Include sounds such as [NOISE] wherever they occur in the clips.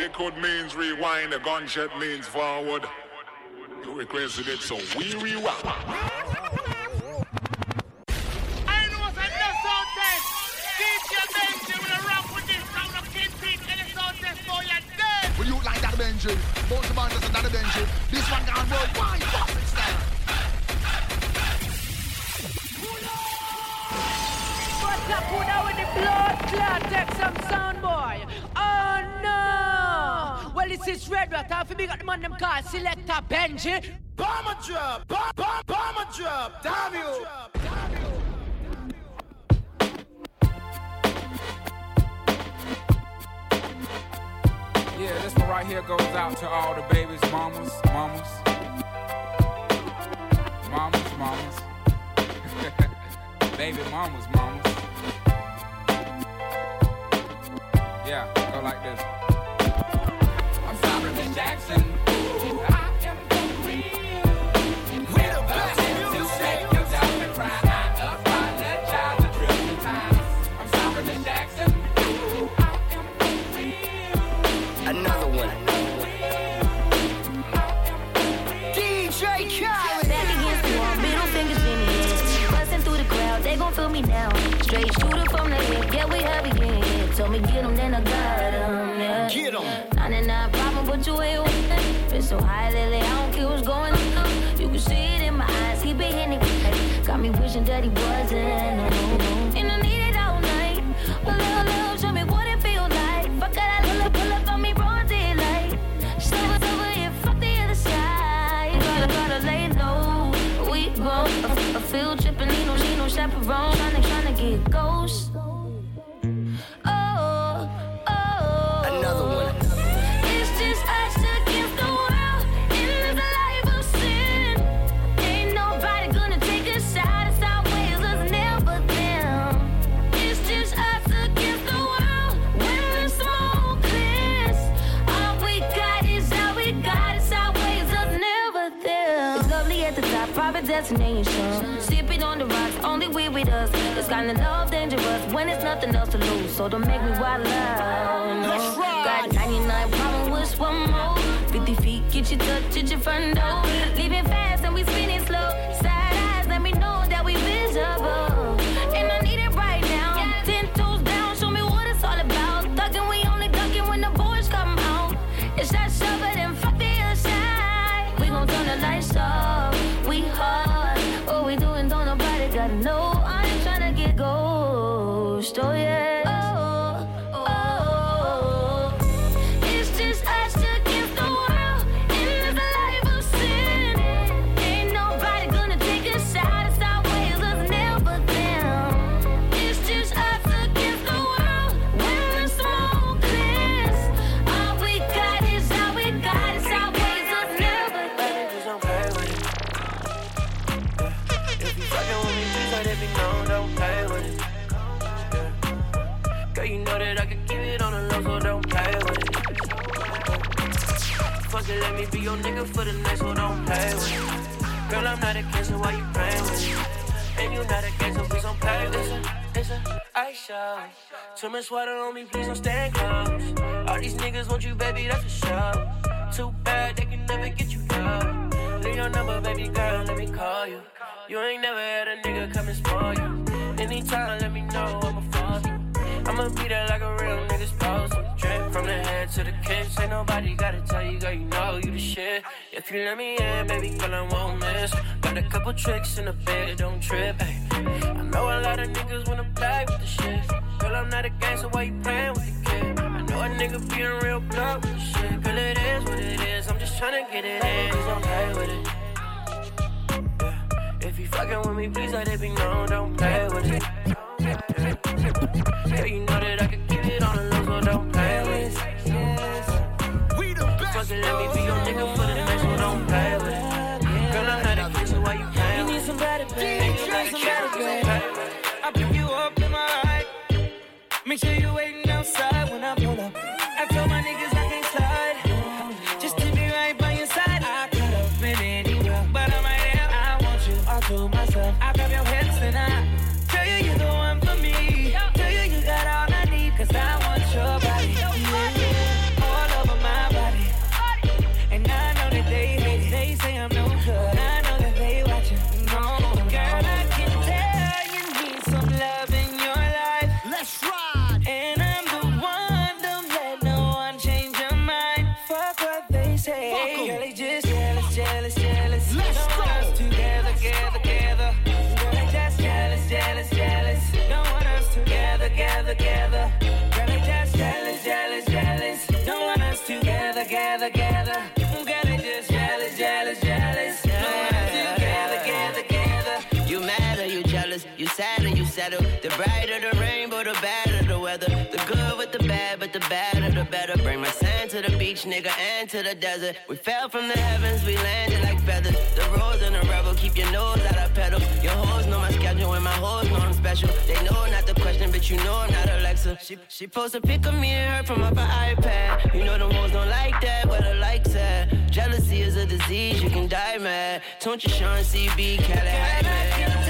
Liquid means rewind, a gunshot means forward. You requested it, so we rewind. I know what I'm not so dead. DJ Benji. Will rap with this round of kid feet and it's all dead for your dead. Will you like that Benji? Both the band is another Benji. This one gone worldwide. Fucking style. What's up, who now with the blood clot? Take some sound boy. Oh no! Well, this is Red Rat. Half a big at the man them call Selector Benji. Bomber drop, bomb, bomb, bomber drop. Damn you. Yeah, this one right here goes out to all the babies, mamas, mamas, mamas, mamas, [LAUGHS] baby mamas, mamas. Yeah, go like this. Jackson. 99 you ain't with it. Been so high lately, I don't care what's going on. You can see it in my eyes, he been hitting it. Got me wishing that he wasn't. Destination. Sipping on the rocks, only we with us. This kind of love dangerous when it's nothing else to lose. So don't make me wild out. Right. Got 99 problem with one more. 50 feet, get you touch at your front door. Leaving fast and we spinning slow. Fuck let me be your nigga for the night, so don't play with it. Girl, I'm not a cancer, why you playing with me? And you not a gangster, please don't play. It's a ice show. Too much water on me, please don't stand close. All these niggas want you, baby, that's for sure. Too bad they can never get you down. Leave your number, baby girl, let me call you. You ain't never had a nigga come and spoil you. Anytime, let me know, I'ma fall you. I'ma be there like a real nigga supposed to. Drip from the head to the kiss. Ain't nobody gotta tell you, girl, you know you the shit. If you let me in, baby girl, I won't miss. Got a couple tricks in the bed, don't trip. Ay. I know a lot of niggas wanna play with the shit. Girl, I'm not a gangster, why you playing with the kid? I know a nigga being real blunt with the shit. Girl, it is what it is. I'm just tryna get it in. Please don't play with it. Yeah. If you fucking with me, please let it be known. Don't play with it. Yeah, you know that I can keep it on the low, so don't play with it. We the best. Fuck it, let me be your nigga for the night, so don't play with it. Girl, I'm not a kid, so why you playing with it? somebody, babe. You need somebody, babe. Play with. I pick you up in my ride. Make sure you waiting better. Bring my sand to the beach, nigga, and to the desert. We fell from the heavens, we landed like feathers. The rose and the rebel, keep your nose out of pedal. Your hoes know my schedule and my hoes know I'm special. They know not the question, but you know I'm not Alexa. She she post a pic of me and her from up her iPad. You know them hoes don't like that, where the likes at. Jealousy is a disease, you can die mad. Don't you Sean CB, Cali,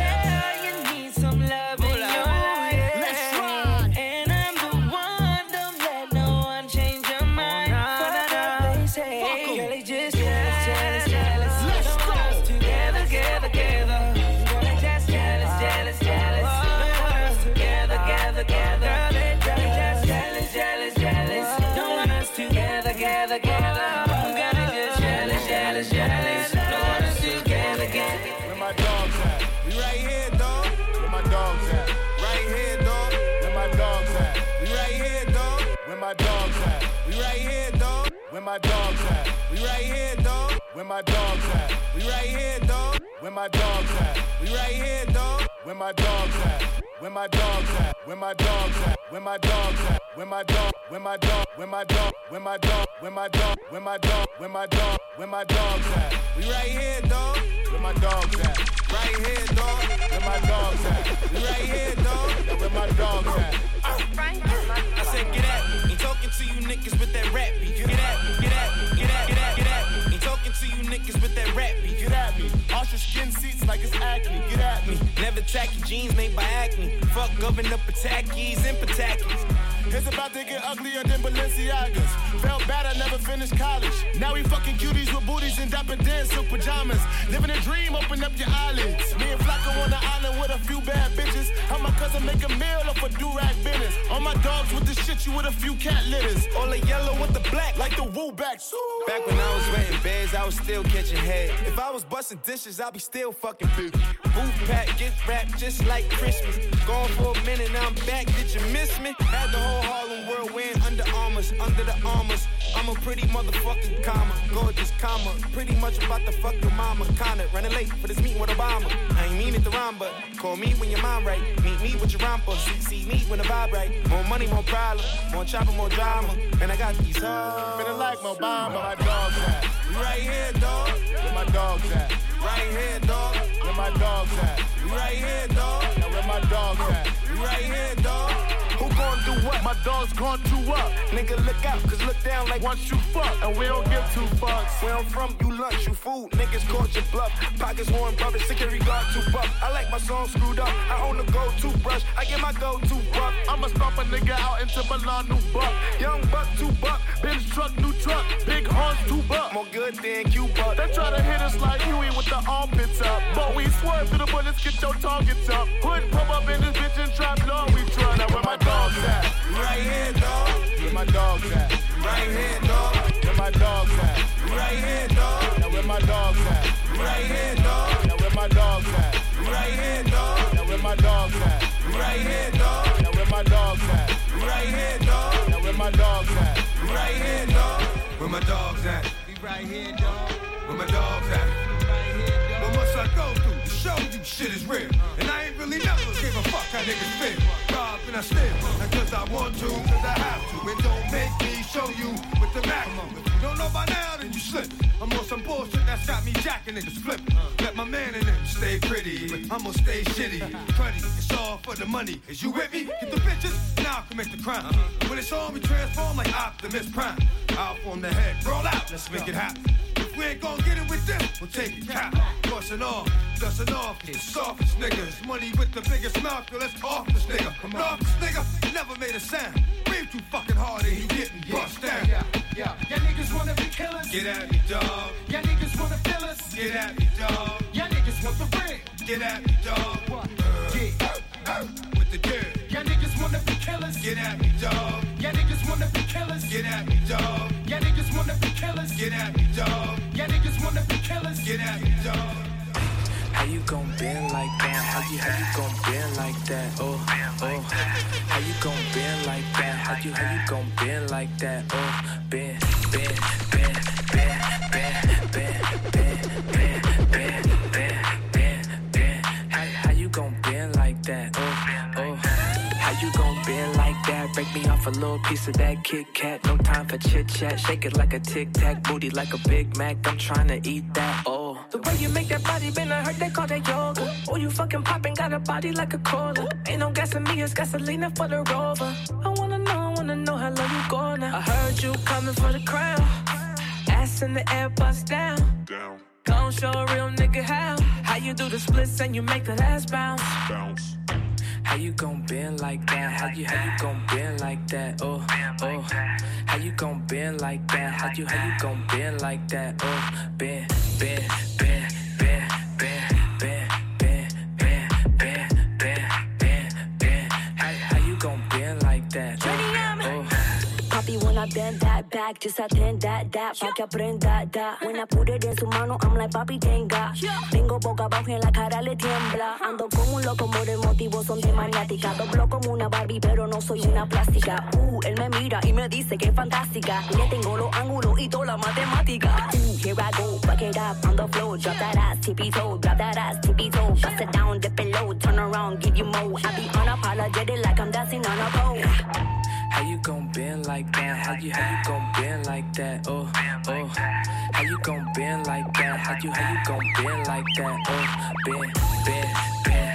Where my dogs at? We right here, dog. Where my dogs at? We right here, dog. Where my dogs at? Where my dogs at? Where my dogs at? Where my dogs at? Where my dog? Where my dog? Where my dog? Where my dog? Where my dog? Where my dog? Where my dog? Where my dogs at? We right here, dog. Where my dogs at? Right here, dog. Where my dogs at? We right here, dog. Where my dogs at? I said, get at me. Ain't talking to you niggas with that rap. Get at me, get at me, get at, at, get at me. Talking to you niggas with that rap beat. Get at me. Your skin seats like it's acne. Get at me. Never tacky jeans made by acne. Fuck governor Patakis and Patakis. It's about to get uglier than Balenciagas. Felt bad I never finished college. Now we fucking cuties with booties and dapper dance silk pajamas. Living a dream, open up your eyelids. Me and Flacko on the island with a few bad bitches. Help my cousin make a meal off a do-rag business. All my dogs with the shit you with a few cat litters. All the yellow with the black. Like the woo backs. Back when I was renting beds, I was still catching head. If I was busting dishes, I'd be still fucking big. Booth pack, gift wrap, just like Christmas. Gone for a minute, now I'm back. Did you miss me? Had the whole Harlem world wearing under armors, under the armors. I'm a pretty motherfucking comma, gorgeous comma. Pretty much about to fuck your mama. Kinda running late for this meeting with Obama. I ain't mean it to rhyme, but call me when your mind right. Meet me with your romper. See, see me when the vibe right. More money, more problem. More chopper, more drama. And I got these hoes. Feeling like my bomb, my dogs at? We right here, dog. Where my dogs at? Right here, dog. Where my dogs at? We right here, dog. Now where my dogs at? We right here, dog. Do what? My dogs gon' do up. Nigga, look out, cause look down like Once you fuck, and we don't give two fucks. Where I'm from, you lunch, you food. Niggas caught your bluff. Pockets worn, brothers, security guard too buff. I like my song screwed up. I own a gold toothbrush. I get my gold too buck. I'ma stomp a nigga out into Milan, new buck. Young buck, two buck. Benz truck, new truck. Big horns, two buck. More good than you buck. They try to hit us like Huey with the armpits up. But we swerve through the bullets, get your targets up. Hood pop up in this bitch and trap law we try. Now where my dogs at? Right here, dog. Where my dogs at? Right here, dog. Where my dogs at? Right here, dog. Now where my dogs at? Right here, dog. Now where my dogs at? Right here, dog. Now where my dogs at? Right here, dog. Now where my dogs at? Right here, dog. Now where my dogs at? Right here, dog. Where my dogs at? We right here, dog. Where my dogs at? Right here, dog. What must I go show you shit is real? And I ain't really never give a fuck how niggas feel. Rob and I steal, not cause I want to, cause I have to. It don't make me show you with the Mac. If you don't know by now, then you slip. I'm on some bullshit that's got me jacking niggas flipping. Let my man in them stay pretty, I'ma stay shitty. Cruddy, it's all for the money. Is you with me? Get the bitches, now I commit the crime. When it's on, we transform like Optimus Prime. Out on the head, roll out, let's make it happen. If we ain't gonna get it with them, we'll take it cap. Bustin' off, dustin' off, softest niggas. Money with the biggest mouth, yo, let's off this nigga. I'm off this nigga, never made a sound. Breathe too fucking hard and he getting bust down. Yeah, yeah. Y'all niggas wanna be killers. Get at me, dog. Y'all niggas wanna fill us. Get at me, dog. Y'all niggas want the ring. Get at me, dog. What? Uh, Yeah. uh, with the dirt. Y'all niggas wanna be killers. Get at me, dog. Y'all niggas wanna be killers. Get at me, dog. Y'all niggas wanna be killers. Get at me, dog. Y'all niggas wanna be killers. Get at me, dog. You gon' bend like that? How you how you gon' bend like that? Oh, oh. How you gon' bend like that? How you, how you gon' bend like that? Oh, bend, bend, bend, bend, bend, bend, bend, bend, bend, bend. How, you gon' bend like that? Oh, oh. How you gon' bend like that? Break me off a little piece of that Kit Kat. No time for chit chat. Shake it like a tic tac. Booty like a Big Mac. I'm tryna eat that. Oh. The way you make that body bend, I heard they call that yoga. Oh, you fucking poppin', got a body like a cola. Ain't no gas in me, it's gasolina for the rover. I wanna know, I wanna know how low you go now. I heard you coming for the crown. Ass in the air, bust down. Down, Gon' show a real nigga how. How you do the splits and you make that ass bounce. bounce. How you gon' bend like that? How you how you gon' bend like that? Oh oh. How you gon' bend like that? How you how you gon' bend like that? Oh bend bend bend back, just attend that, that, pa' que aprenda, da. When I put it in su mano, I'm like, papi, tenga. Tengo boca abajo y en la cara le tiembla. Ando como un loco por el motivo, son de maniática. Doblo como una Barbie, pero no soy una plástica. Uh, él me mira y me dice que es fantástica. Le tengo los ángulos y toda la matemática. Uh, here I go, back it up on the floor. Drop that ass, tippy toe, drop that ass, tippy toe. Bust it down, dip it low, turn around, give you more. I be unapologetic like I'm dancing on a pole. How you gon' bend like that? How you how you gon' bend like that? Oh oh. How you gon' bend like that? How you how you gon' bend like that? Oh bend bend bend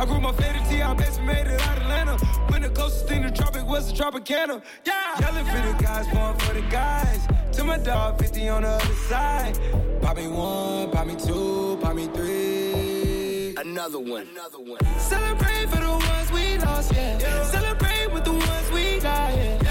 I grew my T, I basically made it out of Atlanta. When the closest thing to tropic was the Tropicana. Yeah, yelling for the guys, born for the guys. To my dog, 50 on the other side. Pop me one, pop me two, pop me three. Another one. Another one. Celebrate for the ones we lost, yeah. Celebrate with the ones we got, yeah.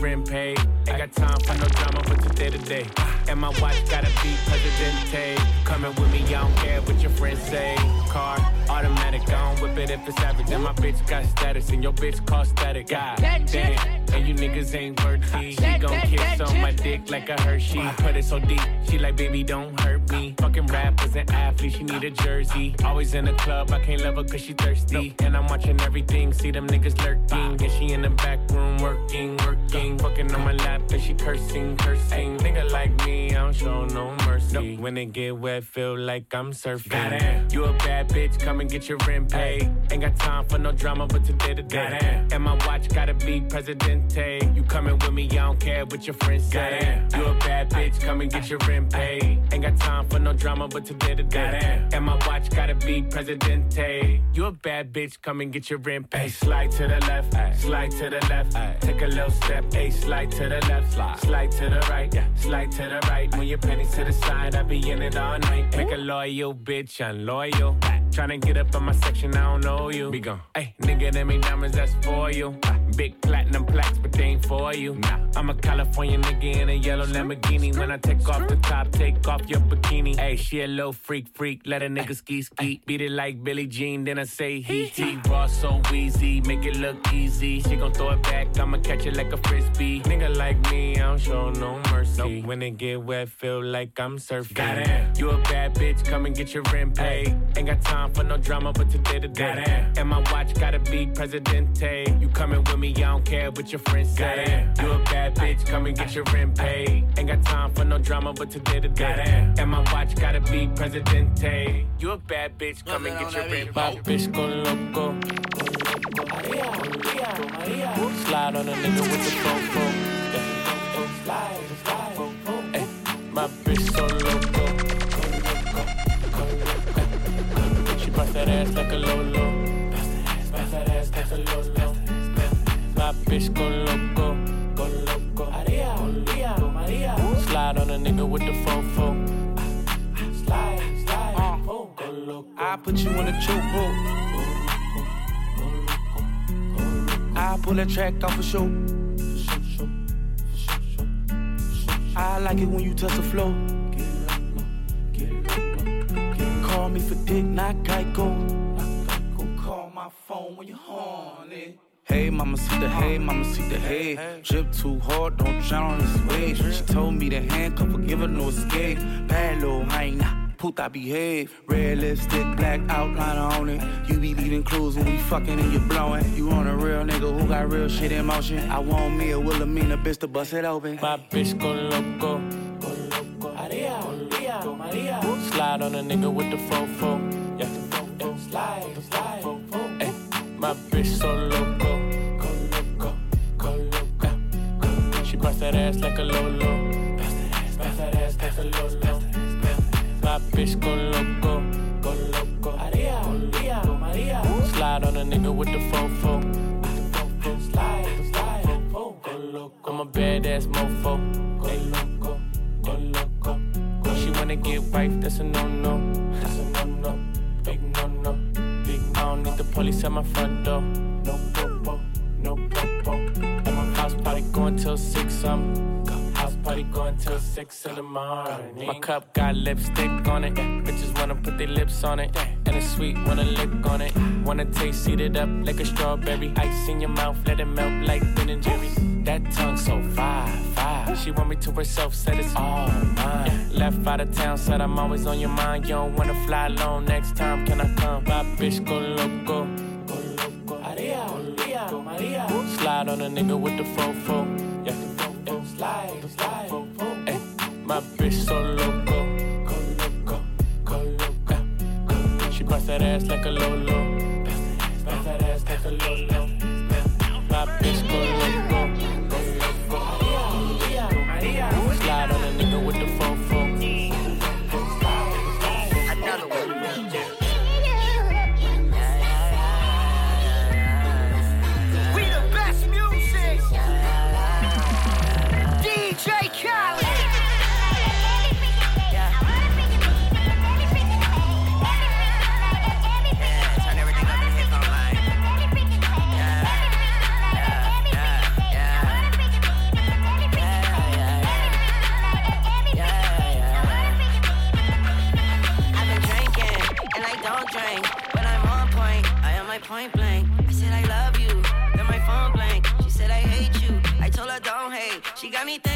Rent paid. Ain't got time for no drama, but today to day. And my watch gotta be Presidente. Coming with me, I don't care what your friends say. Car, automatic, I don't whip it if it's average. And my bitch got status, and your bitch cost static. God damn, and you niggas ain't worthy. She gon' kiss on my dick like a Hershey. Put it so deep, she like, baby, don't hurt me. Fucking rappers and athletes, she need a jersey. Always in the club, I can't love her cause she thirsty. And I'm watching everything, see them niggas lurking. And she in the back room working, working. Fucking on my lap and she cursing, cursing. Nigga like me, I don't show no mercy. When it get wet, feel like I'm surfing. You a bad bitch, come and get your rent paid. Ain't got time for no drama, but today to day. And my watch gotta be Presidente. You coming with me, I don't care what your friends say. You a bad bitch, come and get your rent paid. Ain't got time for no drama, but today to day. And my watch gotta be Presidente. You a bad bitch, come and get your rent paid. Slide to the left, slide to the left. Take a little step, A slide to the left, slide to the right, yeah. slide to the right. When your pennies to the side, I be in it all night. Make a loyal bitch, unloyal. Tryna get up on my section, I don't know you. Be gone. Hey, nigga, them ain't diamonds, that's for you. Big platinum plaques, but they ain't for you. Nah. I'm a California nigga in a yellow Lamborghini. When I take off the top, take off your bikini. Hey, she a little freak, freak. Let a nigga ski ski. Beat it like Billie Jean, then I say he he. Raw so easy, make it look easy. She gon' throw it back, I'ma catch it like a frisbee. Nigga like me, I don't show no mercy. When it get wet, feel like I'm surfing. Got it. You a bad bitch, come and get your rent paid. Ain't got time for no drama, but today the day. And my watch gotta be Presidente. You coming with me, I don't care what your friends say. You a bad bitch, come and get your rent paid. Ain't got time for no drama, but today the day. And my watch gotta be Presidente. You a bad bitch, come and get your rent paid. My bitch go loco. Slide on a nigga with the fofo. Slide, slide. My bitch so loco. She bust that ass like a lolo. Bitch go loco. Go loco. Maria, Maria, Maria. Slide on a nigga with the fofo. Slide, slide. Uh. Go loco. I put you on a chokehold. I pull that track off for sure. I like it when you touch the floor. Call me for dick, not Geico. Call my phone when you're horny. Hey, mama, see the hey, mama, see the hey. Drip too hard, don't drown on this wave. She told me to handcuff her, give her no escape. Bad little hyena. Puta behave, red lipstick, black outline on it. You be leaving clues when we fucking and you blowing. You on a real nigga who got real shit in motion. I want me a Wilhelmina bitch to bust it open. My bitch go loco. Go loco. Maria, Maria, Maria. Slide on a nigga with the fofo. Yeah, the fofo. Slide, slide. Ay, my bitch so loco. That ass like a lolo. That ass, bust that ass like a lolo. My bitch go loco, go loco. Maria, Maria, Maria. Slide on a nigga with the fofo. Slide, slide. Go loco. I'm a badass mofo. Go loco, go loco. She wanna get wife, that's a no no. That's a no no. Big no no. Big I don't need the police at my front door. Going till six. I'm house party going till six in the morning. My cup got lipstick on it. Bitches wanna put their lips on it. And it's sweet, wanna lick on it. Wanna taste, it up like a strawberry. Ice in your mouth, let it melt like Ben and Jerry's. That tongue so fire, fire. She want me to herself, said it's all mine. Left out of town, said I'm always on your mind. You don't wanna fly alone next time, can I come? My bitch go loco. Go loco. Maria. Slide on a nigga with the fofo. Yeah, slide, slide. Ay, my bitch so loco. Go loco, go loco. She bust that ass like a lolo. Bust that ass like a lolo. Hate. She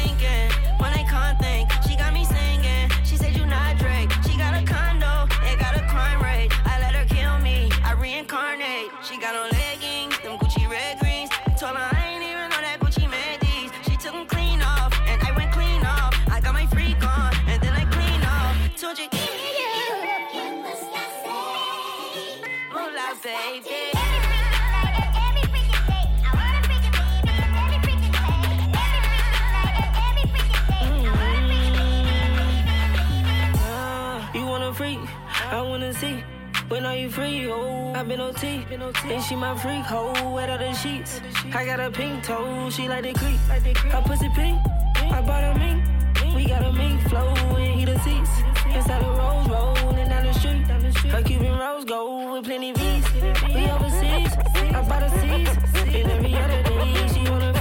When are you free? Oh, I've been OT. And she my freak, hoe, wet out the sheets. I got a pink toe, she like the creep. Her pussy pink, I bought her mink. We got a mink flow and heater seats. Inside the rose rolling down the street. Her Cuban rose gold with plenty V's. We overseas, I bought a seats. And every other day, she on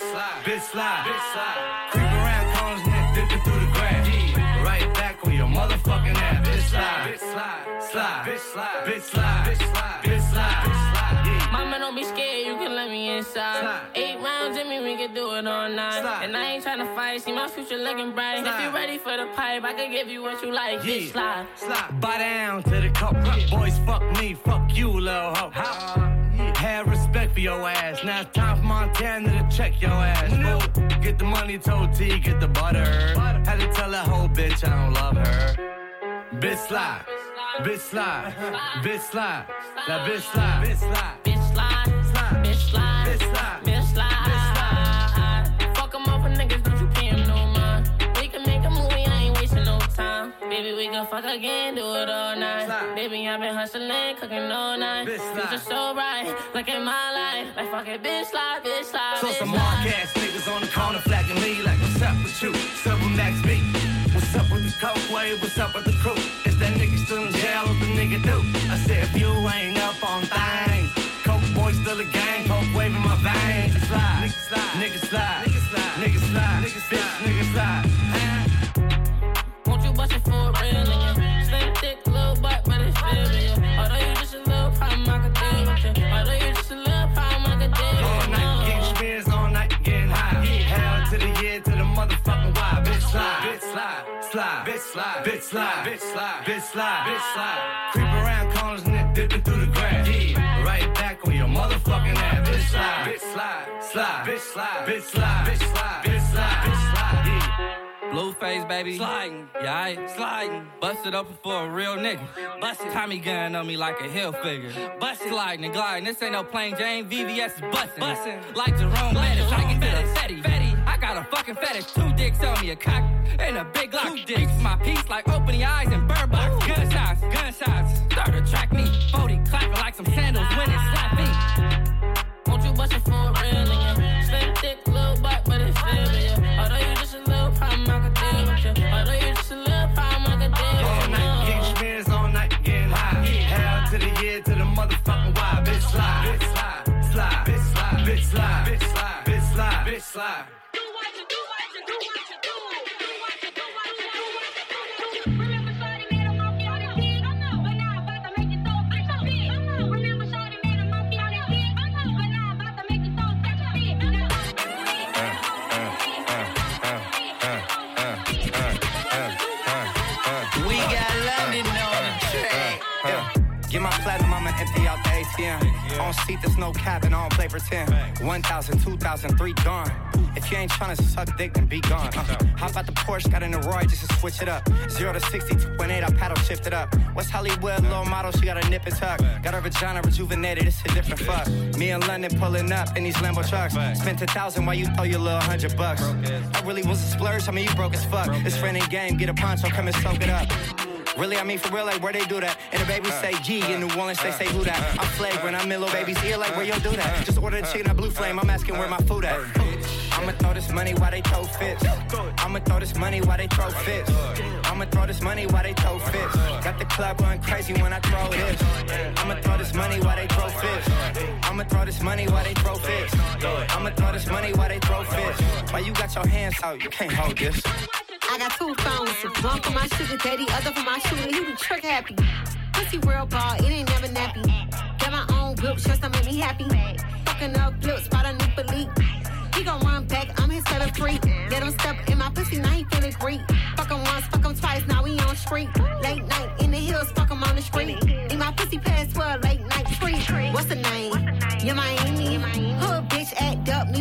bitch slide, bitch slide, bitch slide. Creep around corners and dipping through the grass. Right back on your motherfucking ass. Bitch slide, bitch slide, slide, bitch slide, bitch slide, bitch slide, bitch slide, bitch slide. Yeah. Mama, don't be scared, you can let me inside. Eight rounds in me, we can do it all night. And I ain't tryna fight, see my future looking bright. If you ready for the pipe, I can give you what you like. Bitch, slide. slide. Bow down to the cup. Boys, fuck me, fuck you, little hoe. Uh-huh. Have respect for your ass. Now it's time for Montana to check your ass. Boo. Get the money, told T, get the butter. Had to tell that whole bitch I don't love her. Bitch slide, bitch slide, bitch slide, that bitch slide, bitch slide, Bitch, slide. Bitch, slide. bitch slide. Baby, we gon' fuck again, do it all night. Baby, I've been hustling, cooking all night. Future so bright, look at my life. Like fuck it, bitch, slide, bitch, slide, So bitch, some mark ass niggas on the corner flagging me like what's up with you? Silver Max B. What's up with the coke wave? What's up with the crew? Is that nigga still in jail? What the nigga do? I said if you ain't up on things, slide, bitch slide, bitch slide, bitch slide, bitch slide. Creep around corners and dipping through the grass. Yeah, right back on your motherfucking ass. Bitch slide, bitch slide, slide, bitch slide, bitch slide, bitch slide, bitch slide, bitch slide. Yeah. Blueface, baby. Sliding. Yeah, I sliding. Busted up for a real nigga. Busted. Tommy gun on me like a hill figure. Busted. Sliding and gliding. This ain't no plain Jane. VVS is busting. Busting. Like Jerome Bettis. I can get got a fucking fetish. Two dicks on me. A cock and a big lock. Two dicks. my piece like opening eyes and bird box. Gunshots. Gunshots. Start to track me. 40 clapping like some sandals when it slap me. Won't you bust it for a real nigga? Slim thick, little butt, but it's still in you. Although you just a little problem, I can deal with you. Although you just a little problem, I can deal with you. All night getting spins, all night getting high. Hell to the year, to the motherfucking why. Bitch slide, bitch slide, slide, bitch slide, bitch slide, bitch slide, bitch slide, bitch slide. Empty out the ATM. On seat, there's no cap and I don't play pretend. 1,000, 2,000, three gone. If you ain't tryna suck dick, then be gone. Uh, hop out the Porsche, got in the Roy just to switch it up. Zero to 60, 2.8, I paddle shift it up. West Hollywood, low model, she got a nip and tuck. Got her vagina rejuvenated, it's a different fuck. Me in London pulling up in these Lambo trucks. Spent a thousand while you throw your little hundred bucks. I really was a splurge, I mean, you broke as fuck. It's friend and game, get a poncho, come and soak it up. Really, I mean for real, like where they do that. And the babies say G in New Orleans, they say who that. I'm flagrant, I'm in little baby's ear, like where you do that. Just order the chicken at Blue Flame, I'm asking where my food at. I'ma throw this money while they throw fits. I'ma throw this money while they throw fits. I'ma throw this money while they throw fits. Got the club going crazy when I throw this. I'ma throw this money while they throw fits. I'ma throw this money while they throw fits. I'ma throw this money while they throw fits. Why you got your hands out? You can't hold this. I got two phones, one for my sugar daddy, other for my shooter. He be trick happy. Pussy real ball, it ain't never nappy. Got my own whip, just to make me happy. Fucking up flips, spot a new belief. He gon' run back, I'm his seven free. Let him step in my pussy, now he feeling great. Fuck him once, fuck him twice, now we on street. Late night in the hills, fuck him on the street. In my pussy 12, late night street. What's the name? Yeah, Miami.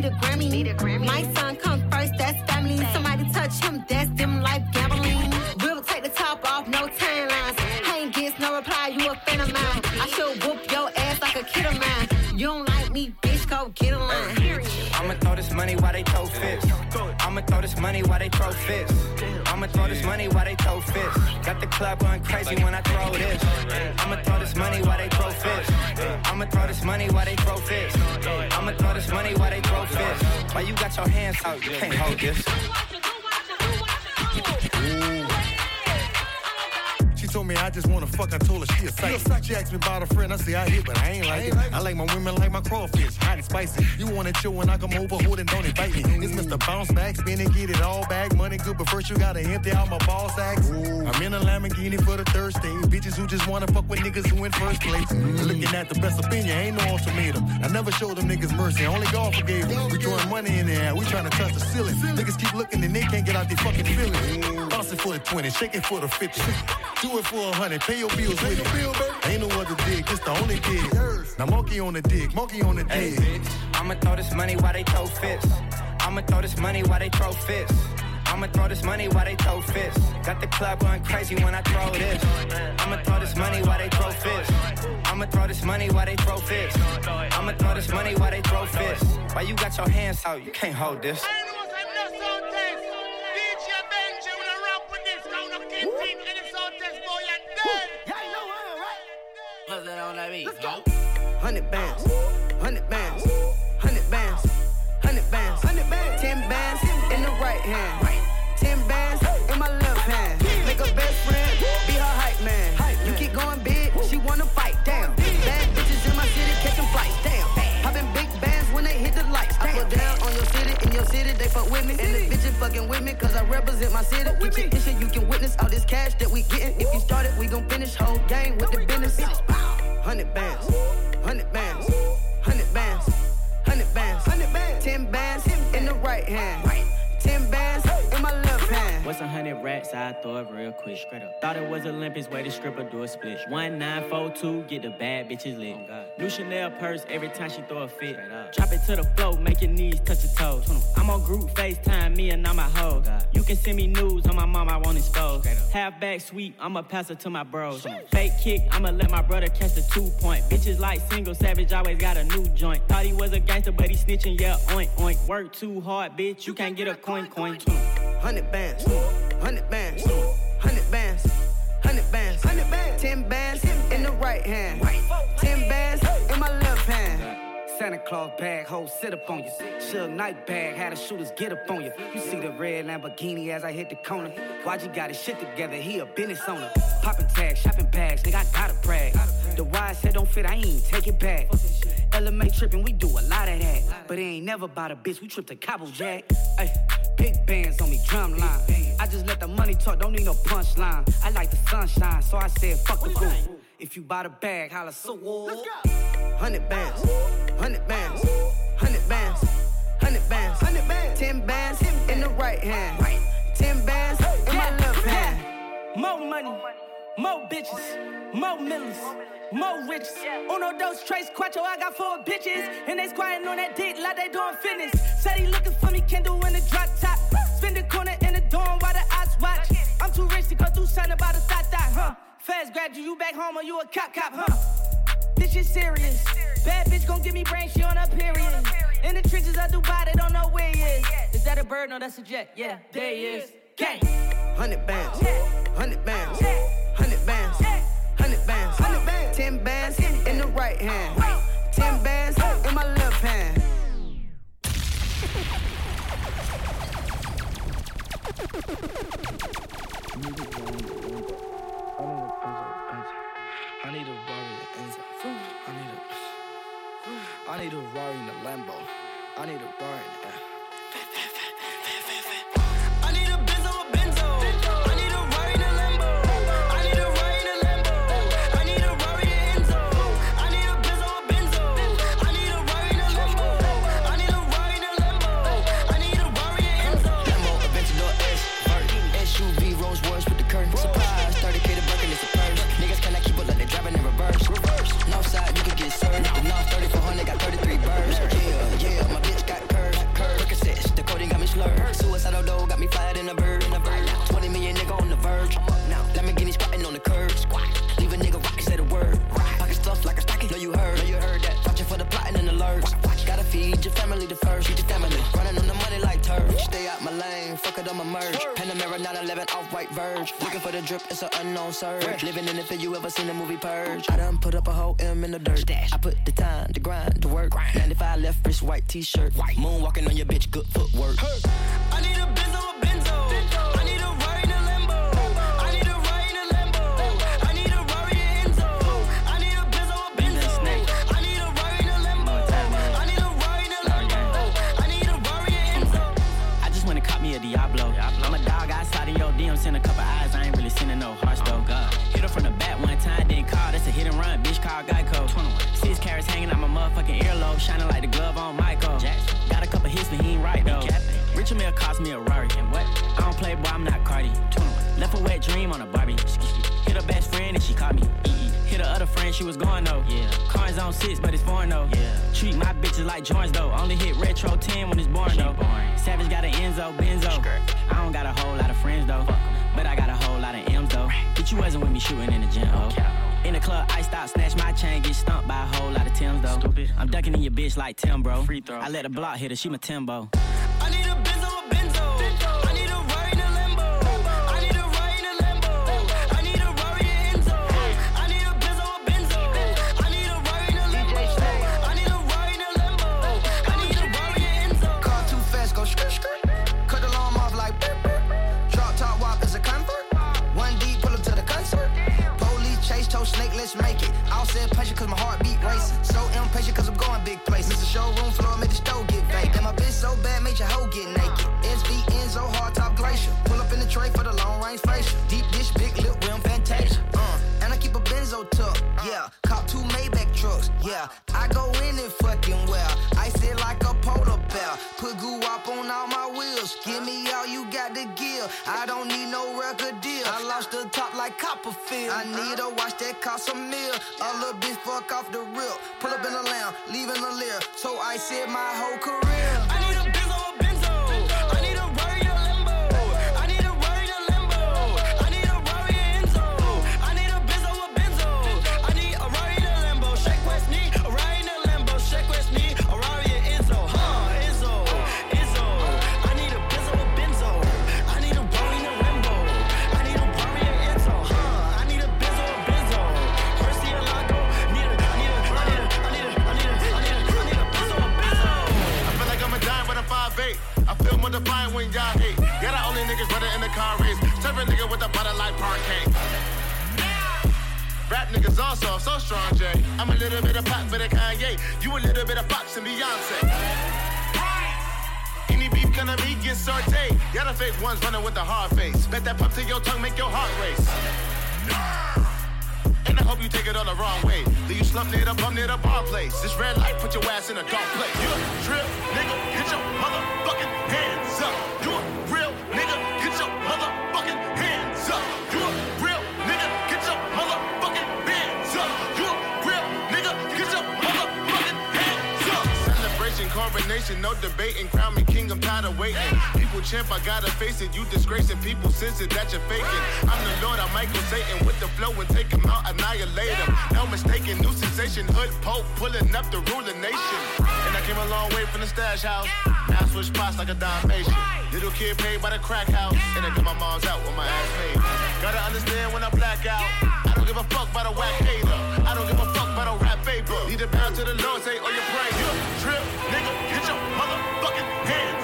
A Grammy. Need a Grammy. My son come first, that's family. Somebody touch him, that's them life gambling. We'll take the top off, no timelines. Ain't gets no reply, you a fan of mine. I should whoop your ass like a kid of mine. You don't like me, bitch, go get a line. I'ma throw this money while they throw fists. I'ma throw this money while they throw fists. I'ma throw this money while they throw fists. Got the club going crazy when I throw this. I'ma throw this money while they throw fists. I'ma throw this money while they throw fists. I'ma throw this money while they throw fists. Why you got your hands out? You can't hold this. Told me I just wanna fuck. I told her she a sight. She asked me about a friend. I say I hit, but I ain't like it. I like my women like my crawfish, hot and spicy. You want it chill when I come over, hold and don't invite me. It's Mr. Bounce Back, spin and get it all back. Money good, but first you gotta empty out my ball sacks. I'm in a Lamborghini for the third stage. Bitches who just wanna fuck with niggas who in first place. Looking at the best opinion, ain't no ultimatum. I never showed them niggas mercy, only God forgave them. We throwing money in the air, we trying to touch the ceiling. Niggas keep looking and they can't get out their fucking feelings. Bounce it for the 20, shake it for the 50. Do it for a hundred, pay your bills with it. Ain't no other dig, it's the only dig. Now monkey on the dick, monkey on the Hey, dig. bitch, I'ma throw this money while they throw fists. I'ma throw this money while they throw fists. I'ma throw this money while they throw fists. Got the club going crazy when I throw this. I'ma throw this money while they throw fists. I'ma throw this money while they throw fists. I'ma throw this money while they throw fists. Why you got your hands out? You can't hold this. What's that on that beat? Let's go. Hundred bands, hundred bands, hundred bands, hundred bands, hundred bands. Ten bands in the right hand, city they fuck with me, and the bitches fucking with me 'cause I represent my city. Check this shit, you can witness all this cash that we getting. If you started, we gon' finish whole game with the business. Hundred bands, hundred bands, hundred bands, hundred bands, hundred bands, ten bands in the right hand, What's a hundred racks? I throw it real quick. Straight up. Thought it was Olympics, way to stripper do a split. One nine four two, get the bad bitches lit. New Chanel purse every time she throw a fit. Drop it to the floor, make your knees touch your toes. I'm on group FaceTime, me and all my hoes. You can send me news on my mom, I won't expose. Half back sweep, I'ma pass it to my bros. Fake kick, I'ma let my brother catch the two point. Bitches like single savage, always got a new joint. Thought he was a gangster, but he snitching, yeah, oink oink. Work too hard, bitch, you can't get a coin coin. Hundred bands, hundred bands, hundred bands, hundred bands, hundred bands, ten bands in the right hand, ten bands in my left hand. Santa Claus bag, hoe sit up on you. Suge Knight bag, had the shooters get up on you. You see the red Lamborghini as I hit the corner. YG got his shit together, he a business owner. Poppin' tags, shopping bags, nigga, I gotta brag. The wire said don't fit, I ain't take it back. LMA trippin', we do a lot of that. But it ain't never about a bitch, we trip to Cabo Jack. Ay, big bands on me, drum line. I just let the money talk, don't need no punchline. I like the sunshine, so I said fuck the roof. If you buy the bag, holla so Hundred bands, hundred bands, hundred bands, hundred bands, hundred bands, ten bands in the right hand, ten bands in my left hand. More money, more bitches, more millions, more riches. Uno, dos, tres, cuatro, I got four bitches. And they squatting on that dick like they doing fitness. Said he looking for me, can do in the drop top. Spin the corner in the dorm while the eyes watch. I'm too rich to go through something about a thought that, huh? Fast grab you, you back home or you a cop cop, huh? This shit serious. Bad bitch gon' give me brain, she on her period. In the trenches of Dubai, they don't know where he is. Is that a bird? No, that's a jet. Yeah, there he is. Gang. Hundred bands, hundred bands, hundred bands, hundred bands, ten bands in the right hand, ten bands in my left hand. I need a Rari in Enzo. I need a. I need a Rari in the Lambo. I need a Rari your family the first, you the family. Running on the money like turf. Stay out my lane, fuck it, I'ma merge. Panamera 911 off white verge. Looking for the drip, it's an unknown surge. Living in it, if you ever seen the movie Purge. I done put up a whole M in the dirt. I put the time, the grind, the work. 95 left wrist, white t shirt. Moonwalking on your I let the block hit her, she my Timbo. the hard face. Bet that pop to your tongue make your heart race. And I hope you take it all the wrong way. Leave you slump near the bum near the bar place. This red light put your ass in a dark place. You trip, nigga, get your motherfucking hands up. Nation, no debating. Crown me king, I'm tired of waiting. People champ, I gotta face it. You disgracing people, sense it that you're faking. I'm the Lord, I'm Michael Satan with the flow and take him out, annihilate him. No mistake, new sensation, hood pope, pulling up the ruling nation. And I came a long way from the stash house. Now I switch spots like a Dalmatian. Little kid paid by the crack house. And I got my mom's out with my ass paid. Gotta understand when I black out. I don't give a fuck about a whack hater. I don't give a fuck about a rap paper. Need to bow to the Lord, say oh, all your praise. Trip. Hey.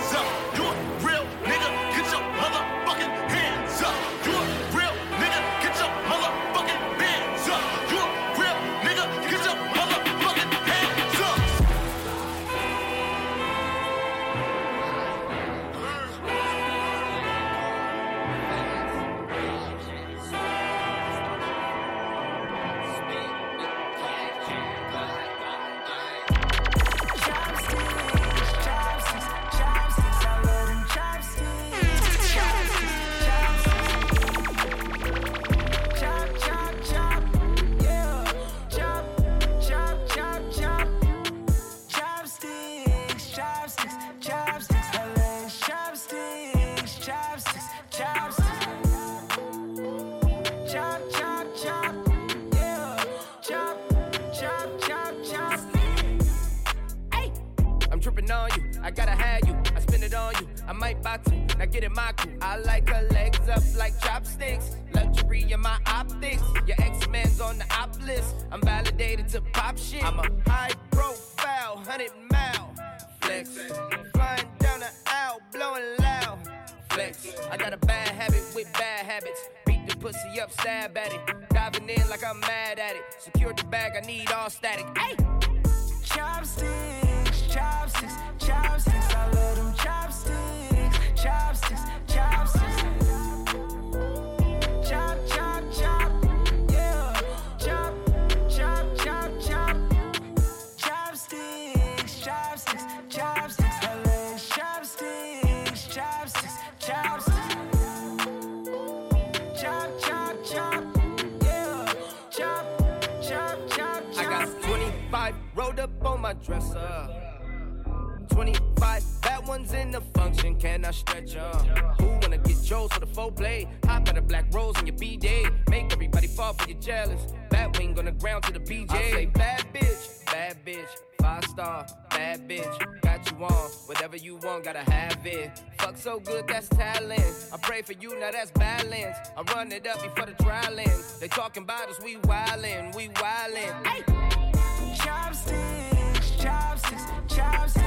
Might box you, now get in my crew. I like her legs up like chopsticks. Luxury in my optics. Your ex man's on the op list. I'm validated to pop shit. I'm a high profile, 100 mile flex. Flying down the aisle, blowing loud flex. I got a bad habit with bad habits. Beat the pussy up, stab at it. Diving in like I'm mad at it. Secure the bag, I need all static. Hey! Chopsticks, chopsticks, chopsticks. I love them chopsticks, chopsticks. Chop, chop, chop. Yeah. Chop, chop, chop, chop. Chopsticks, chopsticks, chopsticks. Love chopsticks, chopsticks, chopsticks. Chop, chop, chop. Yeah. Chop, chop, chop, chop. I got 25 rolled up on my dresser. 25 bad ones in the function, can I stretch up? Who wanna get Joe's for the full play? Hop at a black rose on your B-day. Make everybody fall for you jealous. Bat wing on the ground to the BJ. I say bad bitch, bad bitch. Five star, bad bitch. Got you on, whatever you want, gotta have it. Fuck so good, that's talent. I pray for you, now that's balance. I run it up before the trial ends. They talking about us, we wildin', we wildin'. Hey! Chopsticks, chopsticks, chopsticks.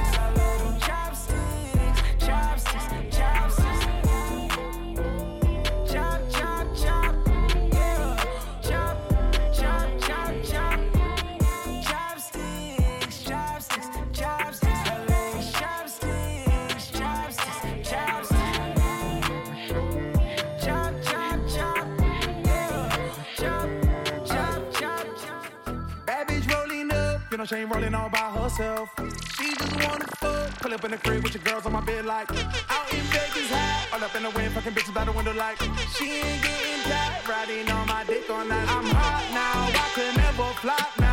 She ain't rolling all by herself. She just wanna fuck, pull up in the crib with your girls on my bed like out in Vegas high, all up in the wind, fucking bitches by the window like she ain't getting tired, riding on my dick all night. I'm hot now, I could never flop now,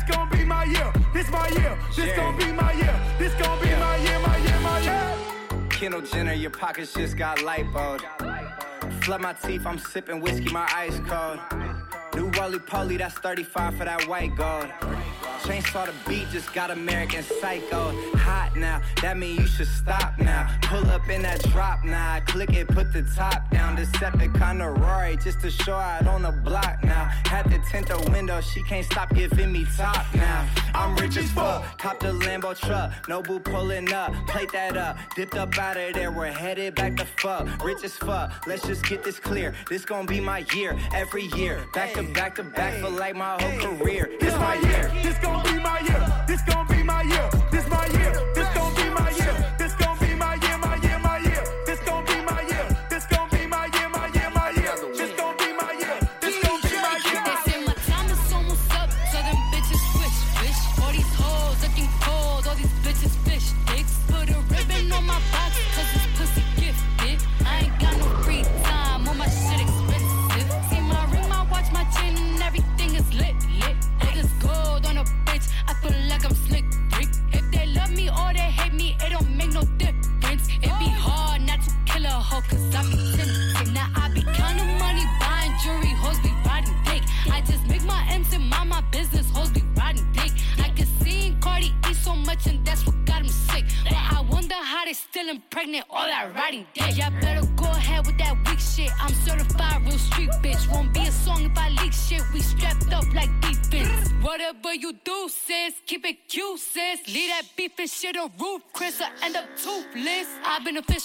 this gon' be my year, this my year, this gon' be my year, this gon' be my year, my year, my year. Kendall Jenner, your pockets just got lipoed. Flood my teeth, I'm sipping whiskey, my ice cold. New Wally Poly, that's 35 for that white gold. Chainsaw the beat, just got American Psycho. Hot now, that mean you should stop now. Pull up in that drop now, click it, put the top down. Decepticon of Rory, just to show out on the block now. Had to tint the window, she can't stop giving me top now. I'm rich as fuck, cop the Lambo truck. No boo pulling up, plate that up. Dipped up out of there, we're headed back to fuck. Rich as fuck, let's just get this clear. This gonna be my year, every year. Back to back to back for like my whole career. This my year. This gonna be my year. This gonna be my year. Been official my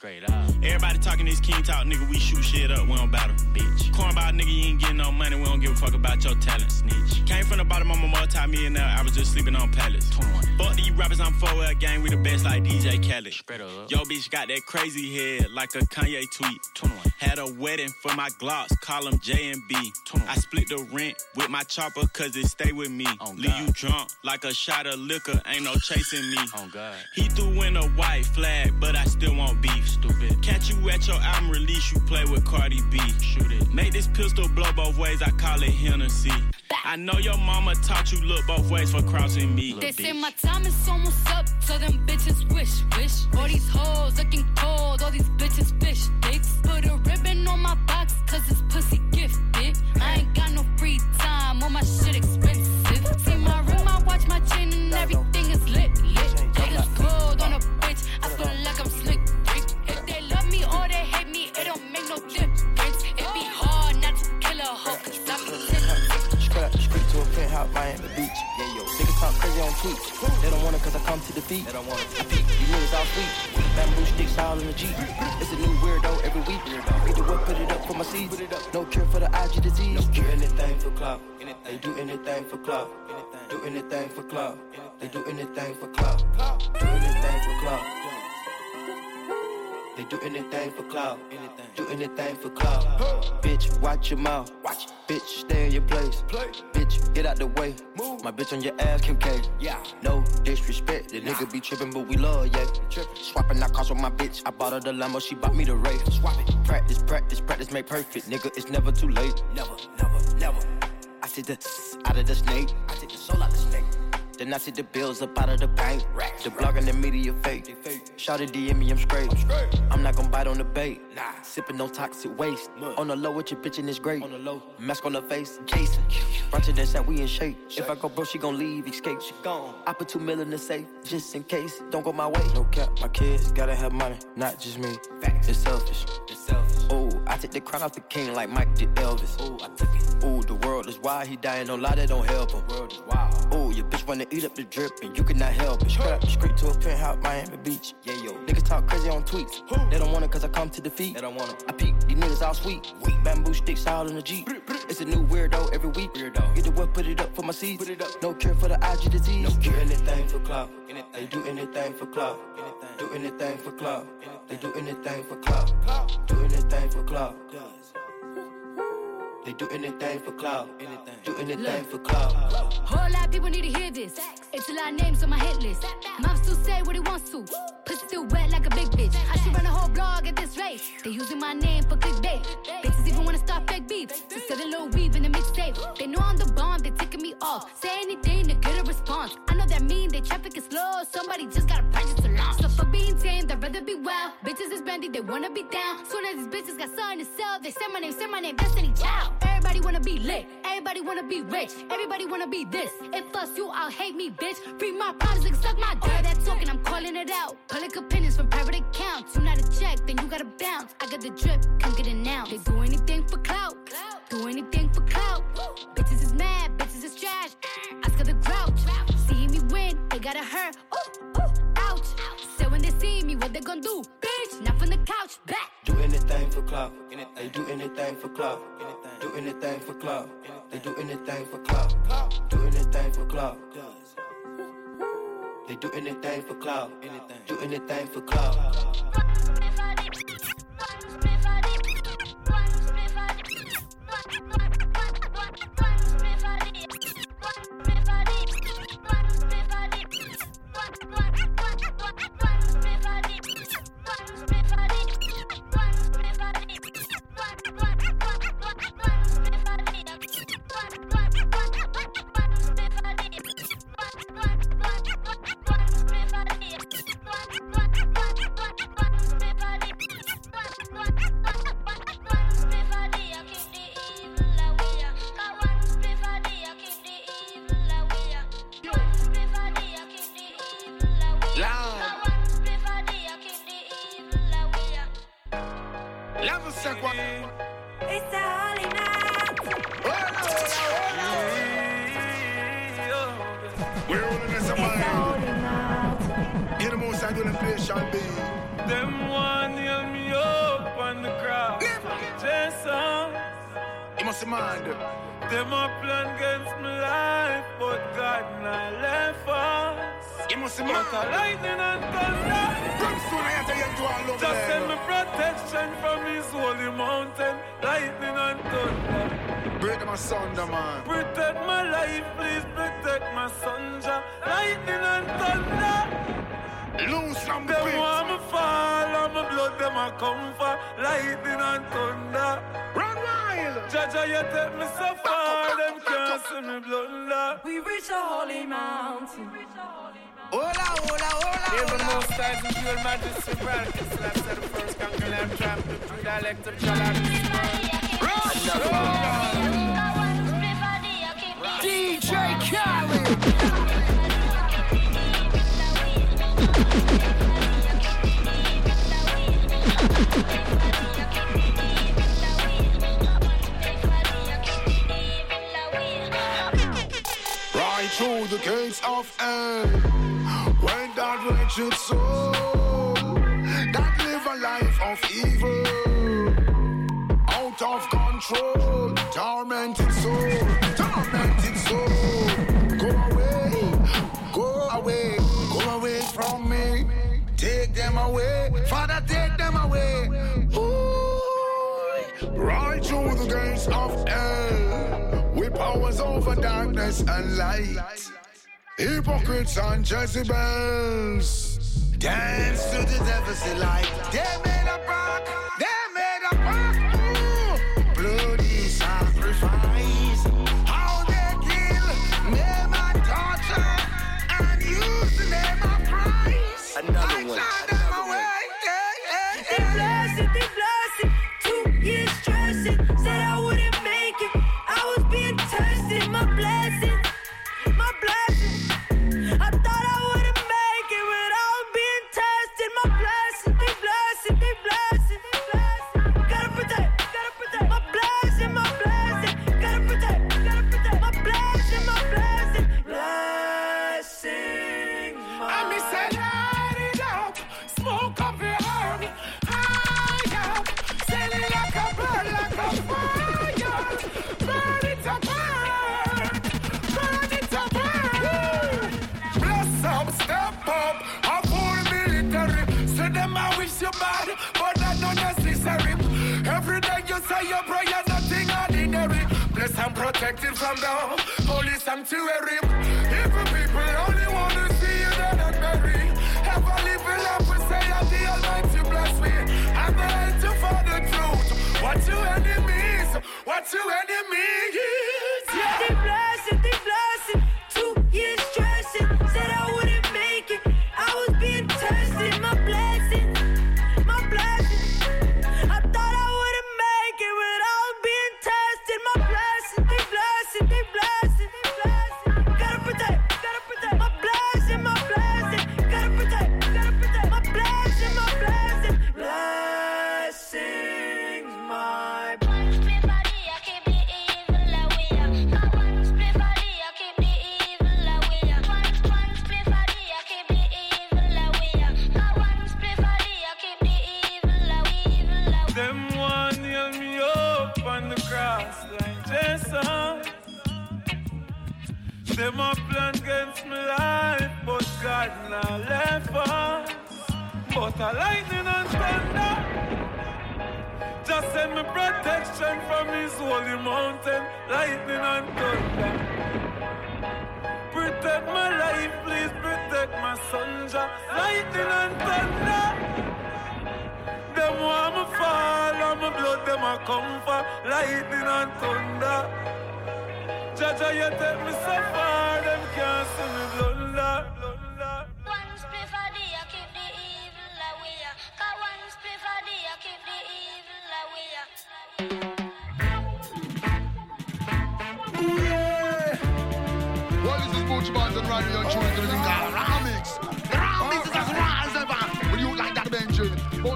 Straight up. Everybody talking this king talk, nigga, we shoot shit up, we don't battle. Bitch. Cornball nigga, you ain't getting no money, we don't give a fuck about your talent. Snitch. Came from the bottom, I'm a multi-millionaire, I was just sleeping on pallets. 21. Fuck these rappers, I'm 4L gang, we the best like DJ Khaled. Straight up. Yo bitch got that crazy head like a Kanye tweet. 21. Had a wedding for my Glocks, call them Jay and Bey. 21. I split the rent with my chopper cause it stay with me. Oh, Leave you drunk like a shot of liquor, ain't no chasing me. Oh God. He threw in a white flag, but I still want beef. Stupid. Catch you at your album release, you play with Cardi B. Shoot it. Make this pistol blow both ways, I call it Hennessy. I know your mama taught you look both ways for crossing me. They say my time is almost up, so them bitches wish, wish. All these hoes looking cold, all these bitches fish dicks. Put a ribbon on my box, cause it's pussy gifted. I ain't got no free time, all my shit expensive. See my ring, my watch, my chain, and everything is lit, lit. Niggas gold on a bitch, I feel like I'm slick. Rick. If they love me or they hate me, it don't make no difference. It be hard not to kill a hoe, cause I'm a Strap straight to a penthouse, Miami Beach. Yeah, yo. Niggas talk crazy on tweets. They don't want it cause I come to defeat. They don't want it. I peek, you niggas all sweet. Bamboo sticks all in the Jeep. It's a new weirdo every week. The word, put it up for my seeds. No cure for the IG disease. No cure anything for clout. They do anything for clout. Do anything for clout. They do anything for clout. Do anything for clout. They do anything for clout. Do anything for clout. Bitch, watch your mouth. Watch. Bitch, stay in your place. Bitch, get out the way. Move. My bitch on your ass, Kim K. Yeah. No disrespect. The nigga be tripping, but we love, yeah. Swapping out cars with my bitch. I bought her the Lambo, she bought me the Ray. Swap it. Practice, practice, practice, make perfect. Nigga, it's never too late. Never, never, never. I see the out of the snake. I take the soul out the snake. Then I see the bills up out of the bank. The blog and the media fake. Shout it DM me, I'm straight. I'm not gonna bite on the bait. Sipping no toxic waste. On the low with your bitch and it's great. On the low. Mask on the face, Jason. Roger that said we in shape. If I go bro, she gon' leave, escape. She gone. I put two mil in the safe, just in case. Don't go my way. No cap, my kids gotta have money, not just me. It's selfish. It's selfish. Ooh, I take the crown off the king like Mike did Elvis. Ooh, I took it. Ooh, the world is wild, he dying, no lie, that don't help him. World is wild. Ooh, your bitch wanna eat up the drip and you cannot help it. Strap straight to a penthouse, Miami Beach. Yeah, yo. Niggas talk crazy on tweets. They don't want it cause I come to defeat. They don't want it. I peek, these niggas all sweet. Bamboo sticks all in the Jeep. It's a new weirdo every week. Weirdo. Get the what, put it up for my seeds. Put it up. No cure for the IG disease. No cure anything for clout. They do anything for clout. Do anything for clout. They do anything for clout. Do anything for clout. They do anything for clout. Do anything for clout. Whole lot of people need to hear this. It's a lot of names on my hit list. Mom still say what he wants to. Pussy still wet like a big bitch. I should run a whole blog at this rate. They using my name for clickbait. Bitches even wanna start fake beef. To sell a little weave in the mixtape. They know I'm the bomb, they me off. Say anything to get a response. I know that mean they traffic is slow. Somebody just gotta purchase to launch. So for being tame, they'd rather be wild. Bitches is brandy, they wanna be down. Soon as these bitches got something to sell, they say my name, say my name, Destiny Child. Everybody wanna be lit, everybody wanna be rich, everybody wanna be this. If us you, I'll hate me, bitch. Free my problems and suck my dick. All that talking, I'm calling it out. Public opinions from private accounts. You not a check, then you gotta bounce. I got the drip, come get it now. They do anything for clout, do anything for clout. Bitches is mad, bitches her the grouch. See me win, they gotta hurt. Ooh, ooh, ouch. Say when they see me, what they gonna do? Bitch, not from the couch, back. Do anything for clout. They do anything for clout. Do anything for clout. They do anything for clout. Do anything for clout. They do anything for clout. Do anything for clout. hypocrites and Jezebels. Dance to the devil's delight. They made a rock.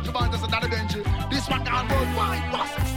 Another. This one can't work.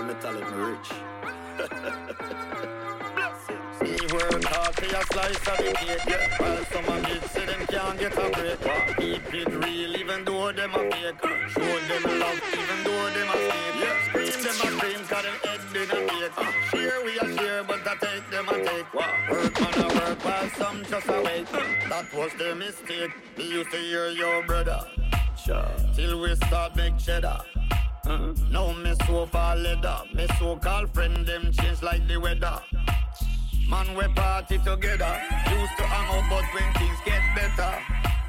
Don't know if I'm me rich. Me work hard for a slice of the cake, yeah. While some of kids say them can't get a break. Keep it real even though them a fake. Show them love even though them a fake. Yeah. Scream them a scream cause them head in a cake. Share we a share but I take them a take. Work man a work while some just a wait. That was their mistake. We used to hear your brother. Sure. Till we start make cheddar. Uh, now me so far leather. Me so called friend them change like the weather. Man, we party together. Used to hang out, but when things get better,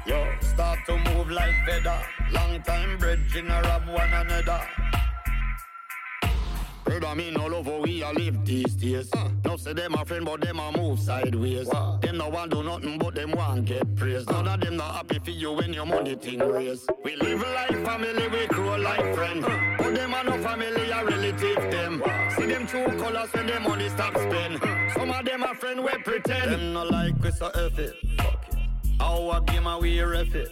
yo, start to move like feather. Long time bridging a rob one another. Brother, me no love how we a live these days. Uh. No say them a friend, but them a move sideways. Wow. Them no want do nothing, but them want get praise. Uh. None of them not happy for you when your money thing raise. We live like family, we grow like friend. Uh. But them are no family, a relative them. Wow. See them true colors when them money stop spend. Some of them a friend we pretend. Them no like we so F it. Fuck it. Our game a we ref it.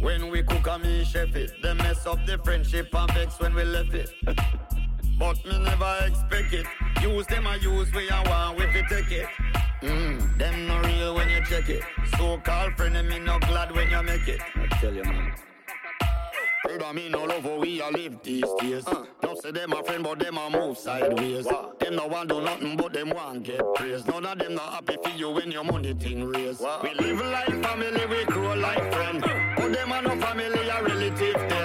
When we cook and me chef it, they mess up the friendship and vex when we left it. [LAUGHS] But me never expect it. Use them I use we I want we fi take it. Mm, them no real when you check it. So called friend, me no glad when you make it. I tell you man. Brother, me no love how we a live these days. Uh. No say them a friend, but them a move sideways. What? Them no want do nothing, but them want get praise. None of them not happy for you when your money thing raise. What? We live like family, we grow like friend. Uh. But them a no family, a relative them.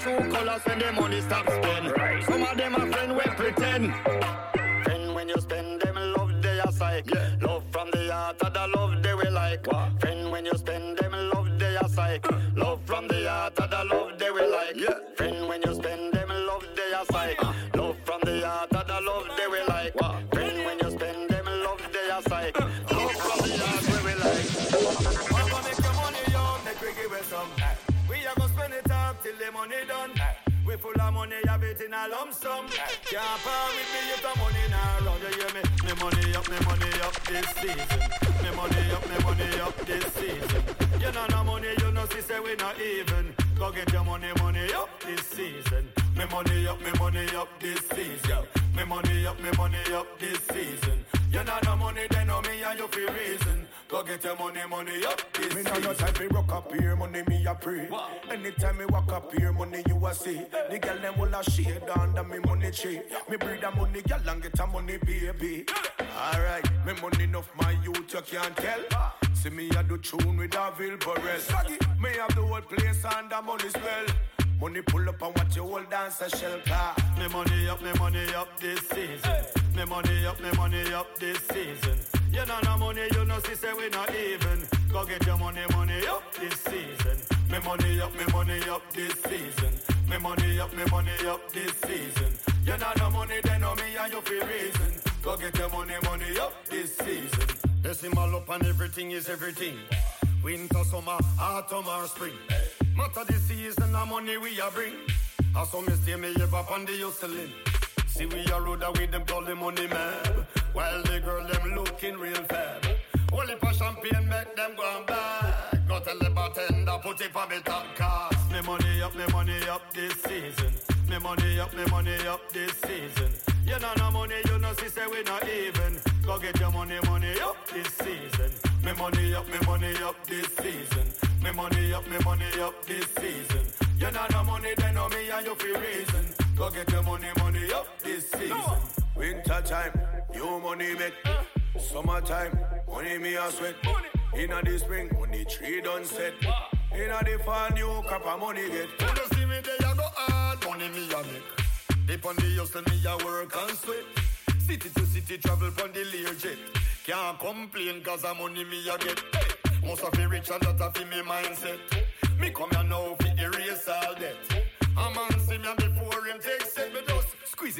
True colors when them money stop spend. Right. Some of them a friend we pretend. Friend when you spend them love they a psych. Yeah. Love from the heart of the love money up, me money up this season. Me money up, me money up this season. You know no money, you know see say we not even. Go get your money, money up this season. Me money up, me money up this season. Me money up, me money up this season. You know no money, then know me and you feel reason. Go get your money, money up this Me know no time to rock up here, money me a pray. Anytime me walk up here, money you a see. The girl them will a shade under me money tree. Me breed a money girl and get a money baby. Alright, me money enough my youth you can't tell. See me a do tune with a Vilbarel. Me have the whole place under money spell. Money pull up and watch your whole dance a shell car. Me money up, me money up this season. Me money up, me money up this season. You know no money, you know see say we not even. Go get your money, money up this season. Me money up, me money up this season. Me money up, me money up this season. You know no money, then know me and you feel reason. Go get your money, money up this season. Decimal up and everything is everything. Winter, summer, autumn or spring. Matter the season, the money we a bring. I saw me stay me ever on the hustling. See we a road with them call the money man. While the girl them looking real fab. Only for champagne make them go on back. Go tell the bartender put it for me top class. Me money up, me money up this season. Me money up, me money up this season. You know no money, you know see say we not even. Go get your money, money up this season. Me money up, me money up this season. Me money up, me money up this season. You know no money, then know me and you feel reason. Go get your money, money up this season. Winter time, you money make. Summertime, money me a sweat. Inna the spring, money tree done set. Inna the fall, new crop of money get. You just see me there, I go hard, money me a make. Dip on the hustle, me a work and sweat. City to city, travel on the Learjet. Can't complain, cause the money me a get. Hey, must have be rich and that a fi me mindset. Me come here now fi erase all that. A man see me before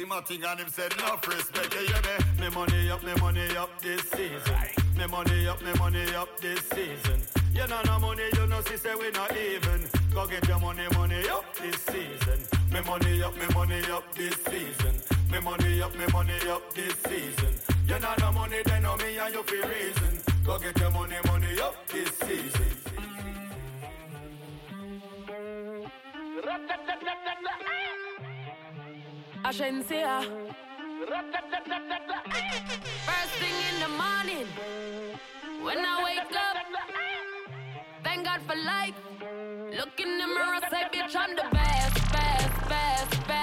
him a thing and him said enough respect. Yeah, hear me? Me money up, me money up this season. Me money up, me money up this season. You know no money, you know see say we not even. Go get your money, money up this season. Me money up, me money up this season. Me money up, me money up this season. You know no money, then know me and you feel reason. Go get your money, money up this season. Agencia. First thing in the morning, when I wake up, thank God for life. Look in the mirror, say, bitch, I'm the best, best, best, best,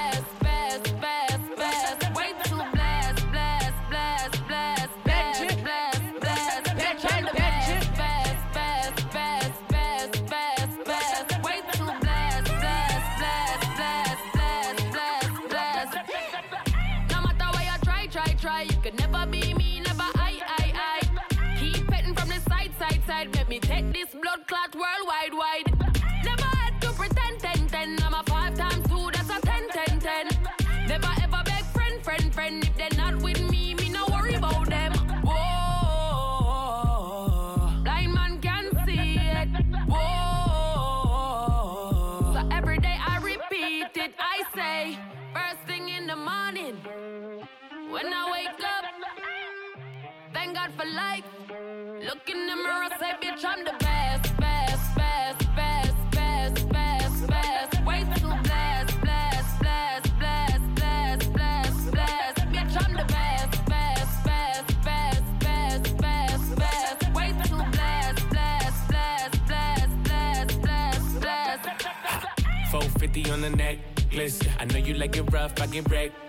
Look in the mirror, say, bitch, I'm the best, best, best, best, best, best, best. Way too blessed, blessed, blessed, blessed, blessed, blessed, blessed. Bitch, I'm the best, best, best, best, best, best, best. Way too blessed, blessed, blessed, blessed, blessed, blessed, blessed. 450 on the necklace. I know you like it rough, I get wrecked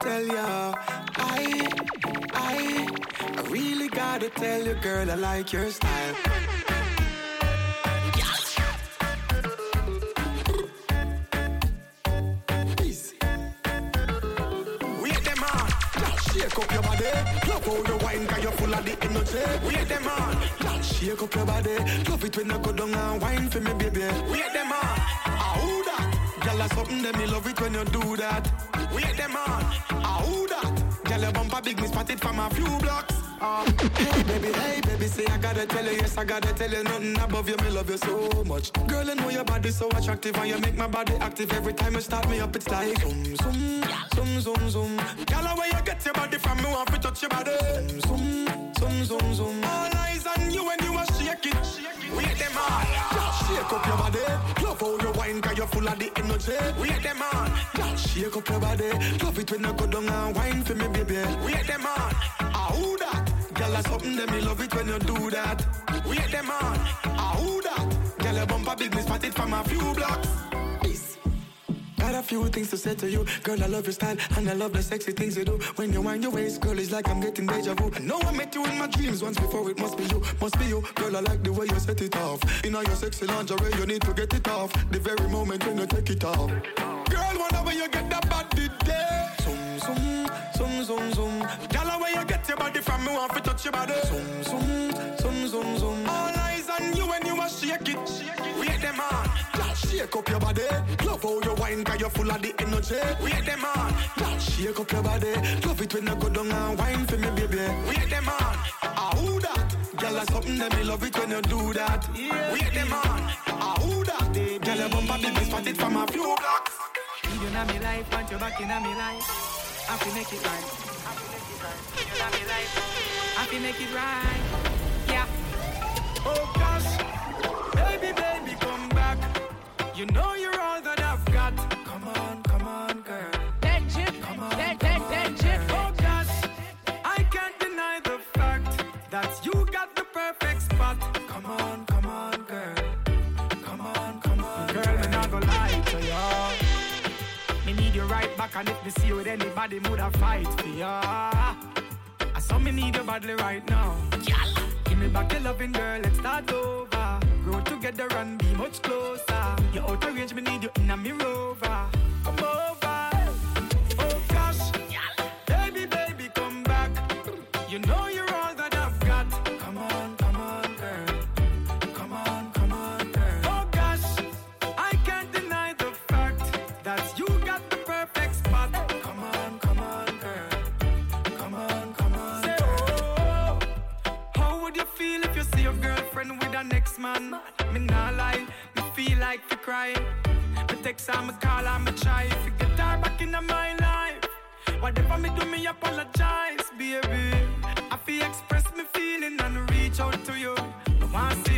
tell ya. I, I, I really gotta tell you, girl, I like your style. Easy. Wait them on, shake up your body. Love how you wine, cause you're full of the energy. Wait them on, Girl, shake up your body. Love it when you go down and wine for me, baby. Wait them on, ah who that? Girl, that's something that me love it when you do that. Wait them on, ah who that? Girl, your bumper big, me spot it from a few blocks. Uh, hey baby, hey baby, say I gotta tell you, yes I gotta tell you, nothing above you, me love you so much. Girl, I know your body so attractive and you make my body active every time you start me up. It's like zoom, zoom, zoom, zoom, zoom. Girl, where you get your body from, me want to touch your body. Zoom, zoom, zoom, zoom. zoom. All eyes on you when you are shake it. Wait them Girl, shake up your body. Love how you wine, cause you're full of the energy. Wait them on, Girl, shake up your body. Love it when you go down and wine for me, baby. Wait them on, ah who that? Girl, that's something that me love it when you do that. Wait them on, ah who that? Girl, your bumper big, me spot it from a few blocks. Got a few things to say to you, girl. I love your style and I love the sexy things you do. When you wind your waist, girl, it's like I'm getting deja vu. I know I met you in my dreams once before. It must be you, must be you, girl. I like the way you set it off. In all your sexy lingerie, you need to get it off. The very moment when you take it off, girl. Whenever you get that body there, zoom, zoom, zoom, zoom, zoom. Girl, where you get your body from, me want to touch your body. Zoom, zoom, zoom, zoom, zoom. All eyes on you when you a shake it. Wait them on, shake up your body. Love how you wine, cause you're full of the energy. Wait them on, girl, shake up your body. Love it when you go down and wine for me, baby. Wait them on, ah who that? Girl, that's something that me love it when you do that. Wait them on, ah who that? Girl, your bumper big, me spot it from a few blocks. You know me life, want you back in me life. I fi make it right. You know me life. I fi make it right. Yeah. Oh gosh, You know you're all that I've got. Come on, come on, girl. That chip, come on, that, that, that chip. Oh gosh, I can't deny the fact that you got the perfect spot. Come on, come on, girl. Come on, come on, girl. Me not gonna lie to you. Me need you right back, and if me see you with anybody, would I fight for ya. I saw me need you badly right now. Give me back your loving girl, let's start over. Together and be much closer. You're out of range, me need you in a rover. Come over. Man? Me nah lie, me feel like to cry. Me text her, me call her, me try to get her back in my life. Whatever me do, me apologize, baby. I feel express me feeling and reach out to you. I want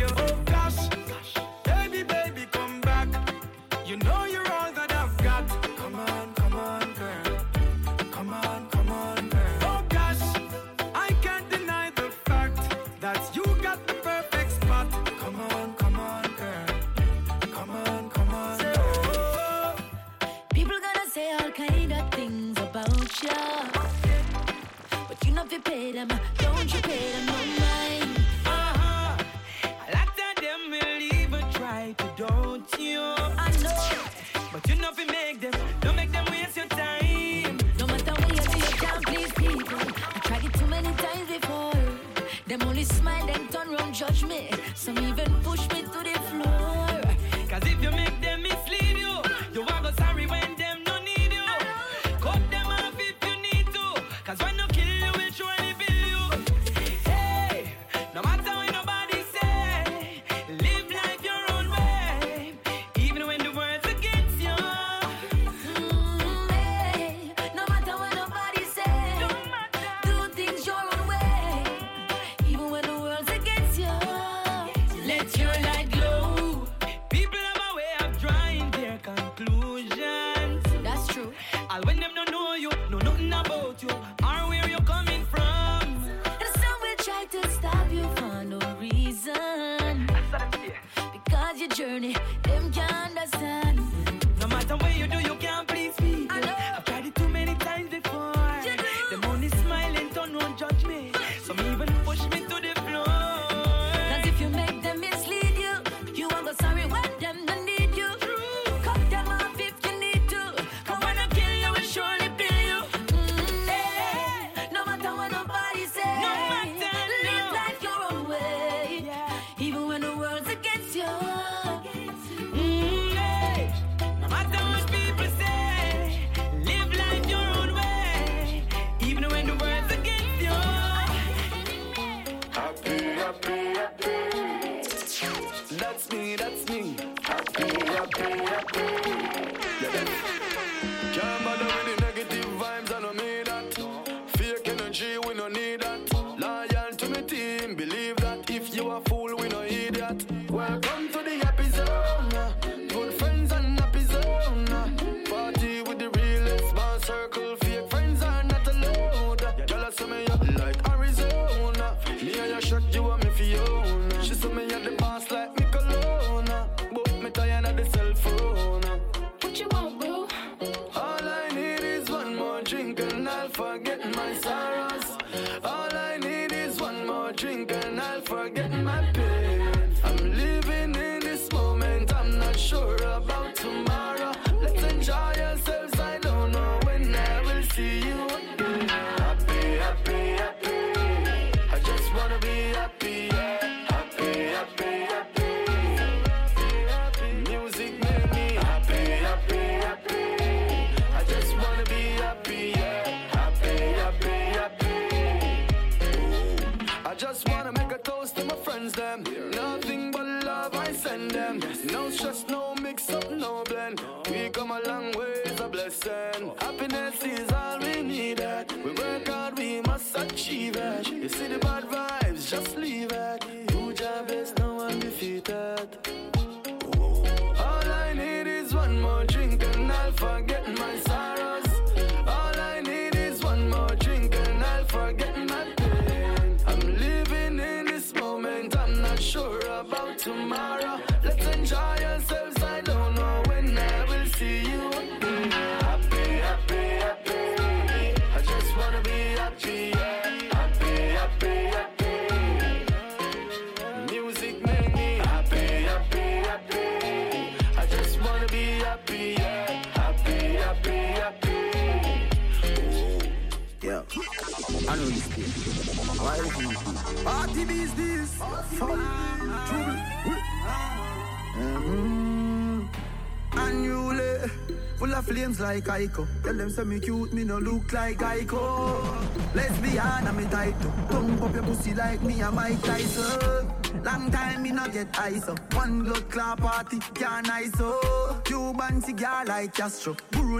like Ico. Tell them say me cute, me no look like Ico. Lesbian, I'm too. Tongue up your pussy like me, I'm Mike Tyson. Long time me not get up. One blood clot party, can't up. Cuban cigar like Castro.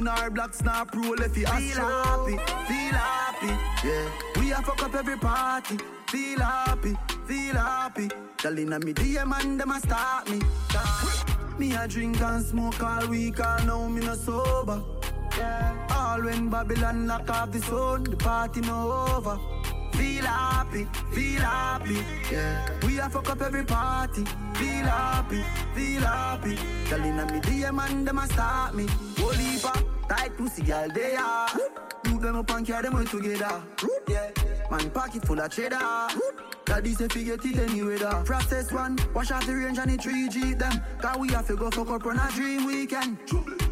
Our black snap roll if you Feel happy, feel happy, yeah. We a fuck up every party. Feel happy, feel happy. Telling me DM and them a start me. Me a drink and smoke all week, all now me no sober. Yeah. All when Babylon lock off the sun, the party no over. Feel happy, feel happy, yeah. We a fuck up every party. Feel happy, feel happy. Telling me DM and them a start me. Holy pop, tight pussy girl they are. Move them up and carry them all together. Yeah. Man pocket full of cheddar. Daddy say forget it anyway da Process one, wash out the range and the 3G them. Cause we have to go fuck up on a dream weekend.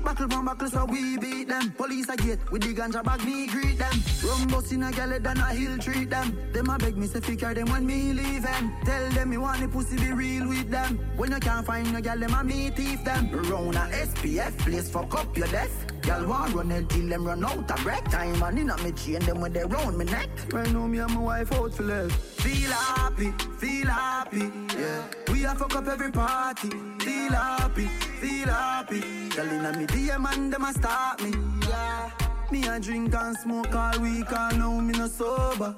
Buckle from buckle so we beat them. Police a gate with the ganja bag me greet them. Rum bus in a galley than a hill treat them. Them a beg me say fi carry them when me leave them Tell them me want the pussy be real with them. When you can't find no gal them a me thief them. Round a SPF place fuck up your desk Y'all want run it till them run out of break time And in a me chain them when they round me neck. Right now me and my wife out for less. Feel happy, feel happy, yeah We a fuck up every party Feel happy, feel happy Telling me DM and them a start me, yeah Me a drink and smoke all week and now me no sober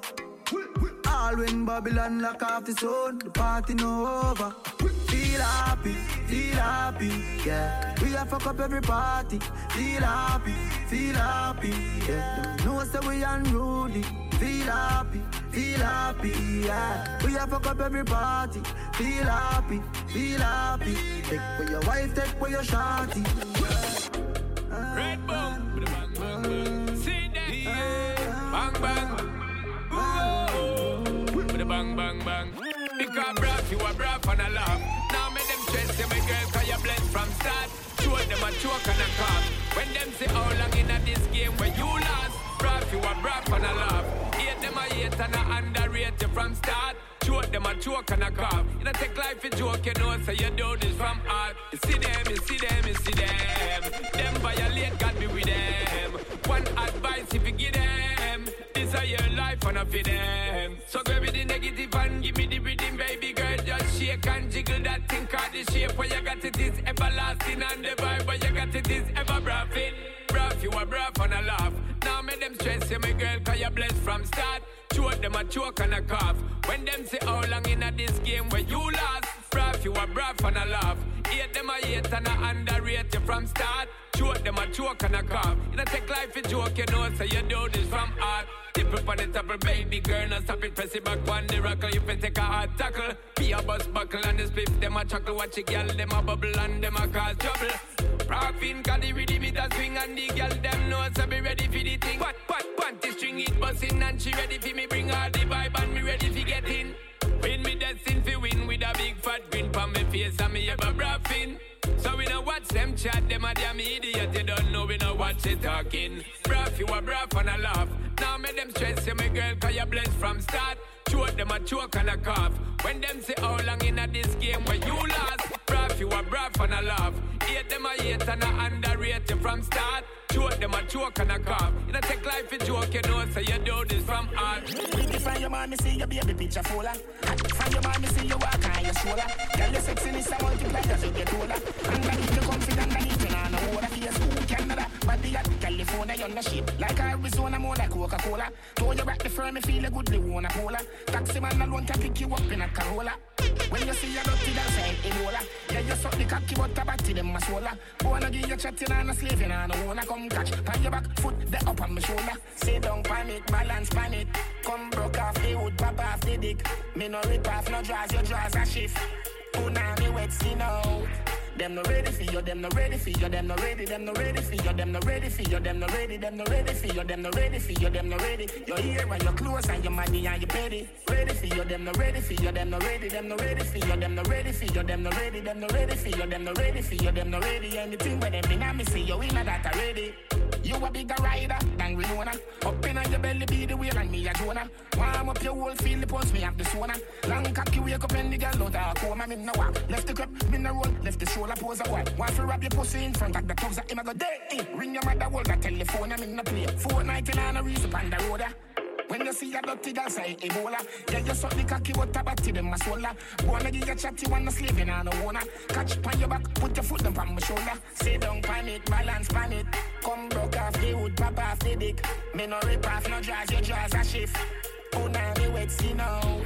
all when Babylon lock off the sun, the party no over. Feel happy, feel happy, yeah. We a fuck up every party. Feel happy, feel happy, yeah. Them know say we unruly. Feel happy, feel happy, yeah. We a fuck up every party, feel happy, feel happy. Take for your wife, take for your shawty. Red bong, bang bang bang. See that? Bang bang. Whoa. Bang bang bang. Because bruv, you a bruv and a. Now make them stress you, my girl, cause you blessed from start. Show them a choke and a cough. When them say how long in a this game where you lost. Bruv, you a bruv and a laugh. Hate them a hate and a underrate you from start. Choke them a choke and a cough. You know take life a joke, you know, so you do this from heart. You see them, you see them, you see them. Them violate, God be with them. One advice if you give them. This a your life and a for them. So grab me the negative and give me the rhythm, baby girl. Just shake and jiggle that thing, cause the shape where you got it is everlasting and the vibe where you got it is ever braffing. Braff, you a braff and a laugh. Now make them stress you, my girl, cause you're blessed from start. Choke them a choke and a cough. When them say how long in a this game where you lost. Braff, you a braff and a laugh. Hate them a hate and a underrate you from start. Choke them a choke and a cough. You know take life a joke, you know, so you do this from up on the top of baby girl, now stop it, press it back one the rocker. You can take a hard tackle. Be a bus buckle and the spliff, them a chuckle. Watch it, girl, them a bubble and them a cause trouble. Profin, cause the rhythm it a swing and the girl them know so be ready for the thing. What, what, panty string it bustin' and she ready for me bring all the vibe and me ready for get in. Win me destined fi win with a big fat grin pon me face and me ever braffin'. So we know watch them chat, them a damn idiot. You don't know we know what they talking. Braff, you a braff and a laugh. Now make them stress you, my girl, cause you blessed from start. Choke them a choke and a cough. When them say how long in a this game where you lost. Braff, you a braff and a laugh. Hate them a hate and a underrate you from start. Choke them a choke and a cough. You know take life a joke, you know, so you do this from heart. From your mommy, see your baby picture fuller. From your mommy, see you walk on your shoulder. Girl, your sexiness a multiply as you get older. Underneath you confident, underneath you nah no water. Face cool Canada, body at California, you're no shit. Like Arizona, more like Coca-Cola. Told you back the firm, me feel a good, they wanna cola. Taxi man alone can pick you up in a Corolla. When you see your dirty dance, say Ebola. Yeah, you suck the cocky, but the body them a swola. Wanna give you chatting and a slaving and a wanna come catch. Pan your back, foot the up on my shoulder. Sit down, panic, balance, panic. Come broke off the wood, pop off the dick. Me no rip off, no draws, your draws a shift. Puna me wet, see now. Them no ready for you, them no ready for you, them no ready, them no ready for you, them no ready for you, them no ready, them no ready for you, them no ready for you, them no ready. Your ear and your clothes and your money and your petty. Ready for you, them no ready for you, them no ready, them no ready for you, them no ready for you, them no ready, them no ready for you, them no ready for you, them no ready. Anything where them in a me see you in that already. You a bigger rider than Winona. Up in your belly be the wheel and me a Jonah. Warm up your whole feel the me have the sauna. Long cocky wake up and the girl out of coma. Me no walk. Left the cup, me no roll. Left the shoulder pose a white. Want to wrap your pussy in front of the tubs that him a go. Eh, Ring your mother, hold the telephone, I'm in the play. Fortnite and a reason on the road. When you see a dirty girl say Ebola Yeah, you suck the cocky but a them a swolla Wanna give you chatty one no slaving and no owner Catch pan your back, put your foot them on my shoulder Sit down pan it, balance pan it Come broke off the wood, pop off the dick Me no rip off, no draws, your draws a shift Puna me wet, see now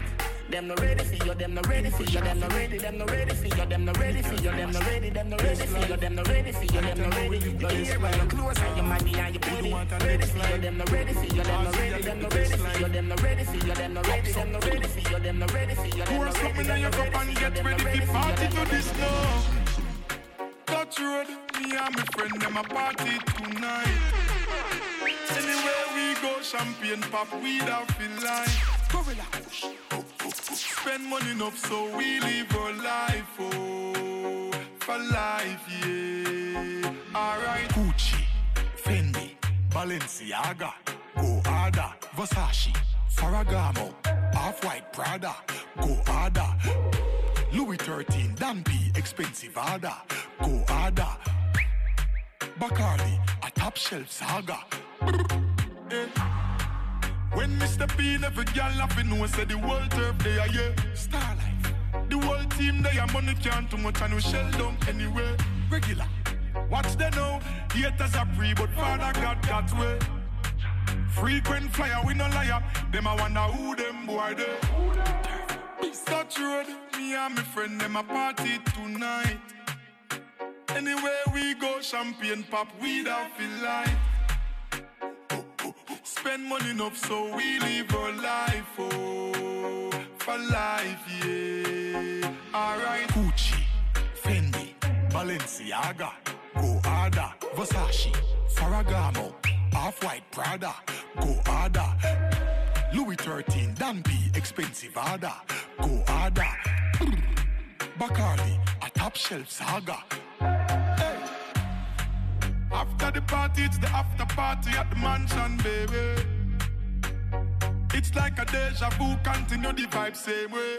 them no ready for you, them no ready for you, them no ready, them no ready for you, them no ready for you, them no ready, them no ready for you, them no ready for you, them no ready. Your ear and your clothes and your money and your body. Ready for you, them no ready for you, them no ready, them no ready for you, them no ready for you, them no ready, them no ready for you, them no ready for you, them no Pour ready, something in them your no cup ready and for you, get them no ready ready to for you, party them no to this ready. now. Touch road, me and my friend them a party tonight. Anywhere we go, champagne pop, we da feel like. Gorilla push. Spend money enough so we live our life, oh, for life, yeah. Alright. Gucci, Fendi, Balenciaga, Go Harder, Versace, Ferragamo, Off-White Prada, Go Harder. Louis 13, Dan P, expensive harder, Go Harder. Bacardi, a top shelf saga. Eh. When Mr. P never gal laughing, no say the world turf they are ah, yeah. Star life. The whole team they are ah, money can't too much and we shell down anyway. Regular. Watch them now. Haters are free, but Father God got that way. Frequent flyer, we no liar. Them I wonder who them boy they. Such road, me and my friend them a party tonight. Anywhere we go, champagne pop, we da feel like. Spend money enough, so we live our life, oh, for life, yeah. Alright. Gucci, Fendi, Balenciaga, go Versace, Ferragamo, Off-White Prada, go. Louis 13, Dan P, expensive harder, go. Bacardi, a top shelf saga. After the party, it's the after party at the mansion, baby. It's like a deja vu, continue the vibe same way.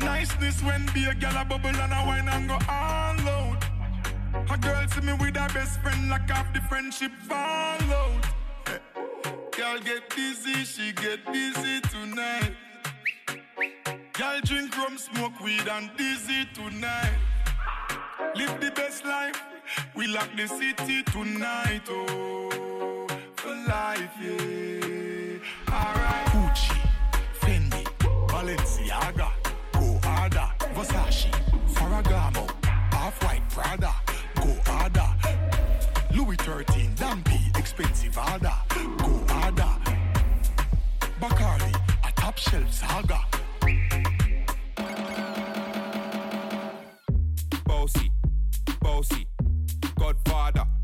Niceness when be a gal a bubble and a wine and go all out. A girl see me with her best friend, like half the friendship fall out. Eh. Girl get busy, she get busy tonight. Girl drink rum, smoke weed and dizzy tonight. Live the best life, we lock the city tonight, oh, for life, yeah. Alright. Gucci, Fendi, Balenciaga, go. Versace, Ferragamo, Off-White Prada, go. Louis 13, Dan expensive harder, go. Bacardi, a top shelf saga. Bossy, bossy,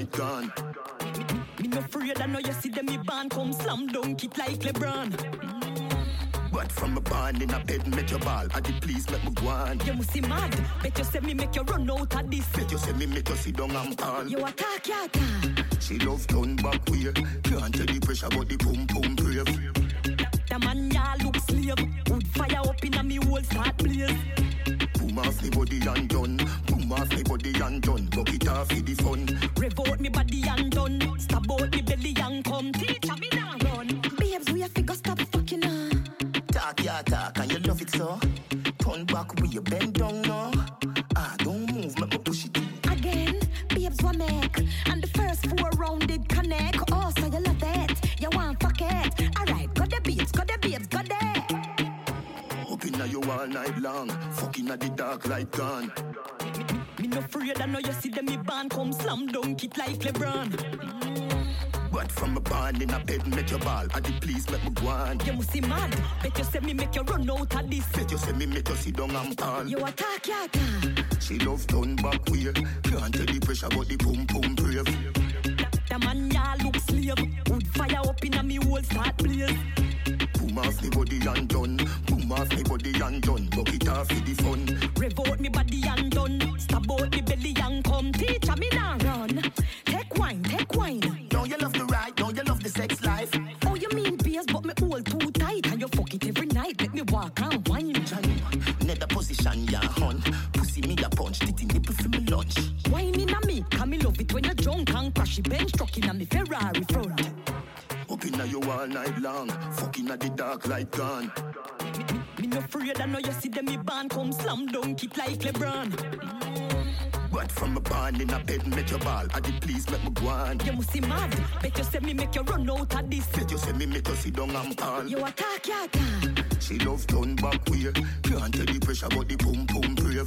the gone Me no afraid, I know you see them me band come slam dunk it like LeBron. But from a band in a bed, make your ball At the please make me go on You must see mad. Bet you say me make you run out of this. Bet you say me make you sit down and fall You attack, you attack. She love turn back way Can't tell the pressure but the boom boom brave The man ya look slave. Wood fire up in a me whole start blaze. Boom off me body and done Boom off me body and done Buck it off for the fun Revolt me body and done. Stab out me belly and come. Teacher me now run. Babes, we have figure stop fucking her. Talk ya talk and you love it so. Turn back we you bend down now. Ah, don't move, make me push it. Again, babes one neck And the first four round did connect. Oh, so you love it. You want fuck it. Alright, got the babes, got the babes, got that. Up inna you all night long. Fucking at the dark light gone. No afraid, I know you see them me band come slam dunk it like LeBron. But from a band in a bed, make your ball. And the please make me go on. You must see mad. Bet you say me make you run out of this. Bet you say me make you sit down and fall. You attack, ya can. She love turn back way. Can't tell the pressure, but the pum pum brave. The man ya look slave. Wood fire up in a me whole start blaze. Boom off me body and done. Off me body and done. Buck it off for the fun. Rev out me body and done. Stab out me belly and come. Teacher me now run. Take wine, take wine. Don't you love the ride? Don't you love the sex life? Oh, you mean beers, but me hold too tight. And you fuck it every night. Make me walk and wine. Johnny, nether position, ya hun. Pussy me a punch. Titty nipple for me lunch. Wine in a me. Can me love it when you're drunk and crash it bench truck in a me Ferrari front. Up in you all night long. Fucking at the dark light gone. Me no afraid, I know you see them me band come slam dunk it like LeBron. But from a band in a bed, make your ball. And the please make me go on. You must see mad. Bet you say me make you run out of this. Bet you say me make you sit down and fall. You attack, ya can. She love turn back way. Can't tell the pressure, but the pum pum brave.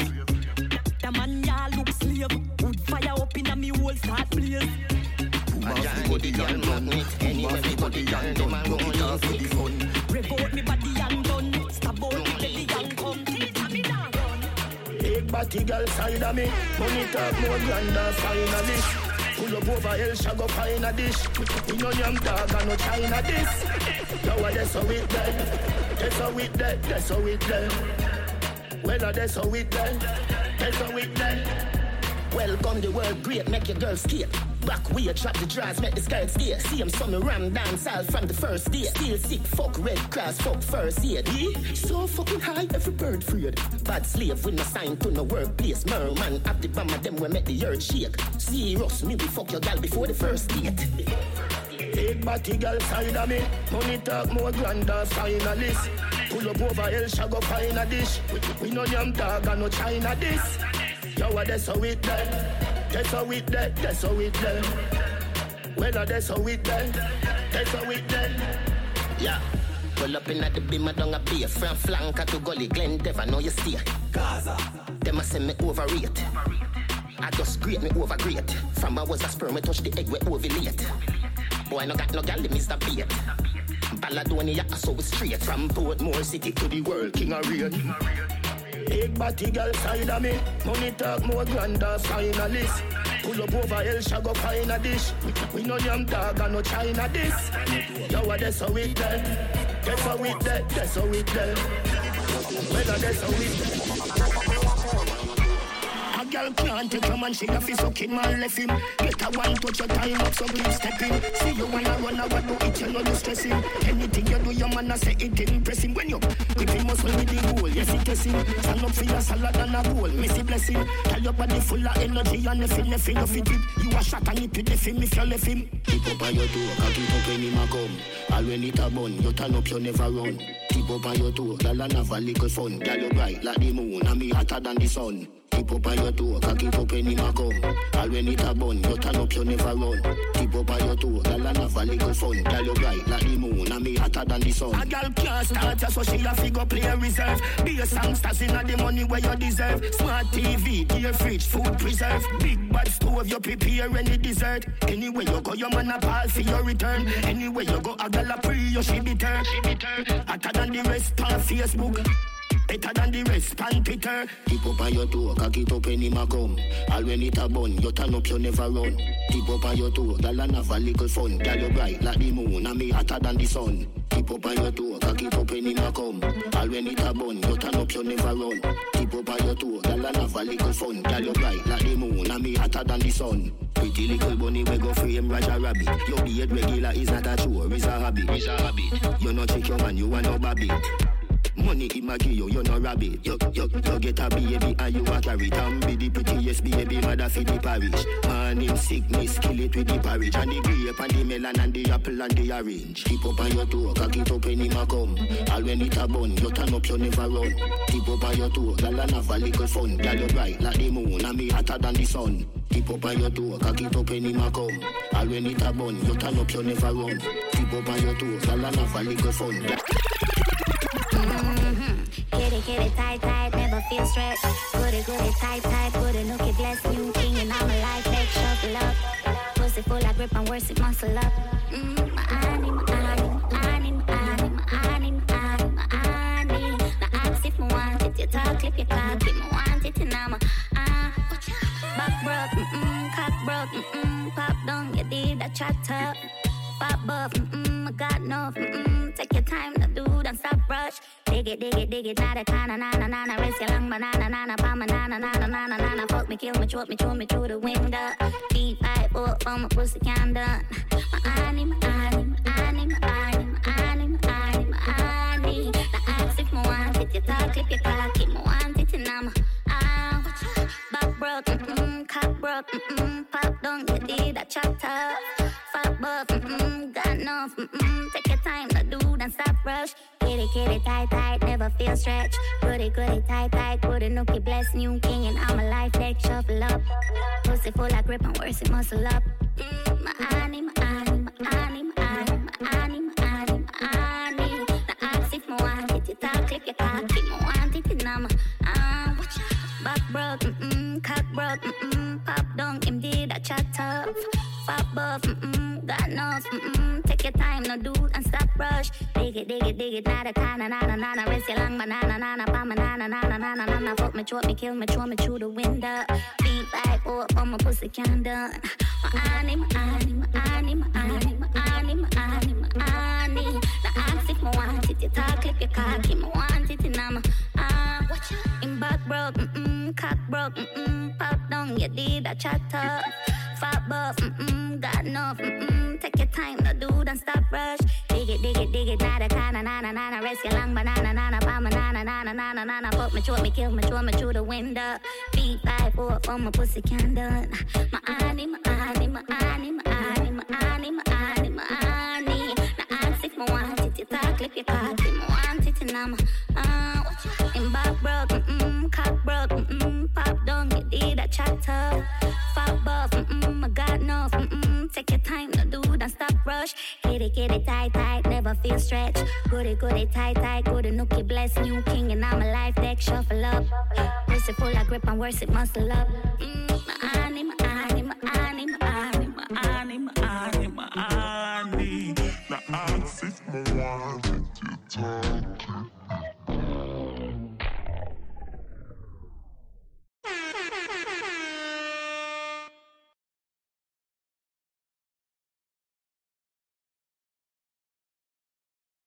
The man ya look slave. Wood fire up in a me whole start blaze. Boom off me body and done. Boom off me body and done. Buck it off for the fun. Rev out me body Big body girl side of me. Money talk more grander finally. Pull up over hell, shall go find a dish. We no yam dog and no China this. Yo, what that's how it there. That's how it there. That's how it there. Well, uh, that's how it there. That's how it there. Welcome the world great, make your girl skate. Back way, drop the drawers, make the skirt skate. See him some ram dance all from the first day. Still sick, fuck red cross, fuck first aid. Yeah? So fucking high, every bird freed. Bad slave with no sign to no workplace. Merman, up the bomb them will make the earth shake. Serious, me we fuck your gal before the first date. Big body girl side of me. Money talk more grander finalist. Pull up over shall go find a dish. We, we no yam dog and no China this. Yo, what that's so it there. That's how it there. That's how it there. Well, uh, that's how it there. That's how it there. Yeah. Pull up in at the beam, I don't a beer. From flanker to gully, Glen Dev, I know you stay. Gaza. Them a send me overrate. I just great me over great. From I was a sperm, I touch the egg, we ovulate. Boy, no got no gal, the Mr. Bait. Balladonia, so we straight. From Portmore City to the world, King of Rain. Big body girl side of me. Money talk more grander finalist. Pull up over hell, shall go find a dish. We no yam dog and no China this. Yo, what that's how it there. That's how it there. That's it there. Well, uh, that's how it A girl can't take a man, she a fi suck him and left him. Get a one touch your time up, so please step in. See you wanna run, want do it, you know you stressing. Anything you do, your man a say it impressing. When you if you muscle with the goal, yes it is him. Stand up for your salad and a bowl, missy blessing. Tell your body full of energy and nothing, nothing, nothing drip. You a shot and it with the him if you left him. Keep up on your toe, cock it up when him a come. All when it a bun, you turn up, you never run. Keep up on your toe, girl and have a little fun. Girl you bright like the moon, and me hotter than the sun. Keep up on your toe, cock it up when him a come. All when it a bun, you turn up, you never run. Keep up on your toe, girl and have a little fun. Girl you bright like the moon, and me hotter than the sun. A girl can't start ya, so she a figure play reserve. Be a songsters inna the money where you deserve. Smart TV, dear fridge, food preserve. Big bad stove, you prepare any dessert. Anywhere you go, your man a pal for your return. Anywhere you go, a girl a pre, you she be turn. She be turn. Hotter than the rest on Facebook. Better than the rest, pan Twitter. Keep up on your toe, cock it up when him a come. All when it a bun, you turn up, you never run. Keep up on your toe, girl and have a little fun. Girl you bright like the moon, and me hotter than the sun. Keep up on your toe, cock it up when him a come. All when it a bun, you turn up, you never run. Keep up on your toe, girl and have a little fun. Girl you bright like the moon, and me hotter than the sun. Pretty little bunny we go frame Roger Rabbit. Your beard regular is not a chore, it's a habit. It's a habit. You no check your man, you want no baby. Money him a give you, you no rabbit. You, you, you get a baby and you a carry it. And be the prettiest baby mother for the parish. Man him sickness, kill it with the porridge. And the grape and the melon and the apple and the orange. Keep up on your toe, cock it up when him a come. All when it a bun, you turn up, you never run. Keep up on your toe, girl and have a little fun. Girl you bright like the moon and me hotter than the sun. Keep up on your toe, cock it up when him a come. All when it a bun, you turn up, you never run. Keep up on your toe, girl and have a little fun. Kitty, kitty, Goody, goody, tight, never feel stress. Good, it, tight, goody, nookie, bless, new king, and I'm a life, big shuffle up. Pussy full of grip and worse, it muscle up. Mm, my honey, my honey, my honey, my honey, my ask if me want it, you talk, clip your cock, if me want it, and I'm a, ah. Back broke, mm-mm, cock broke, mm-mm, pop down, you did a chat up. Pop buff, mm-mm, I got enough, mm-mm, take your time to do, don't stop rush. Dig it, dig it, dig it, not a kinda, nana, nana, race your long banana, nana, palm, nana, nana, nana, nana, fuck me, kill me, choke me, chew me through the window. Deep five, up on my pussy, can't done. My honey, my honey, my honey, my honey. Now ask if me want it, you talk, clip your cock, keep me want it, and I'm ah. Back broke, mm-mm, cock broke, mm-mm, pop down, you did a chat up. Fuck buff, mm-mm, got enough, mm-mm, take your time to do, don't stop rush. Kitty, kitty, tight, tight, never feel stretch. Goody, goody, tight, tight, goody, nookie, bless, new king, and I'm a life deck, shuffle up. Pussy full of grip and worse, it muscle up. Mm, my honey, my honey, my honey, my honey, my honey, my honey, my honey. Now ask if me want it, you talk, clip your cock, keep me want it, and I'm ah, watch out. Back broke, mm-mm, cock broke, mm-mm, pop him did a chat up. Pop buff, mm-mm, got enough, mm-mm, take your time, no do, rush. Dig it, dig it, dig it, nada, kinda, nada, nada, rest your long banana, nana, palm, nana, nana, nana, nana, fuck me, choke me, kill me, throw me through the window. Beat back, up on my pussy, can done. My honey, my honey, my honey, my honey. Now ask if me want it, you talk, clip your cock, if me want it, and I'm a, ah, watch out. In back broke, mm-mm, cock broke, mm-mm, pop down, you did a chat up. Fat buff, mm-mm, got enough, mm-mm, take your time, no do, don't stop rush. Dig it, dig it, dig it, nada, kinda, nana, nana, rest your long banana, nana, palm, nana, nana, nana, nana, fuck me, choke me, kill me, throw me through the window. Beat five, four, for my pussy can done. My honey, my honey, my honey, my honey, my honey, my honey, my honey. Now ask if me want it, you talk, clip your cock, if me want it, and I'm, ah, in back broke, mm-mm, cock broke, mm-mm, pop down, you did a chat up. Fat buff, mm-mm, I enough. Mm-mm, take your time, no do, don't stop rush. Get it, get it tight, tight, never feel stretched. go it tight, tight, goody, nookie, bless new king, and I'm a life deck, shuffle up. Wrist it full, I grip and worse it, muscle up. Mm, my honey, my honey, my honey, my my my my. Now I sit my wine, you.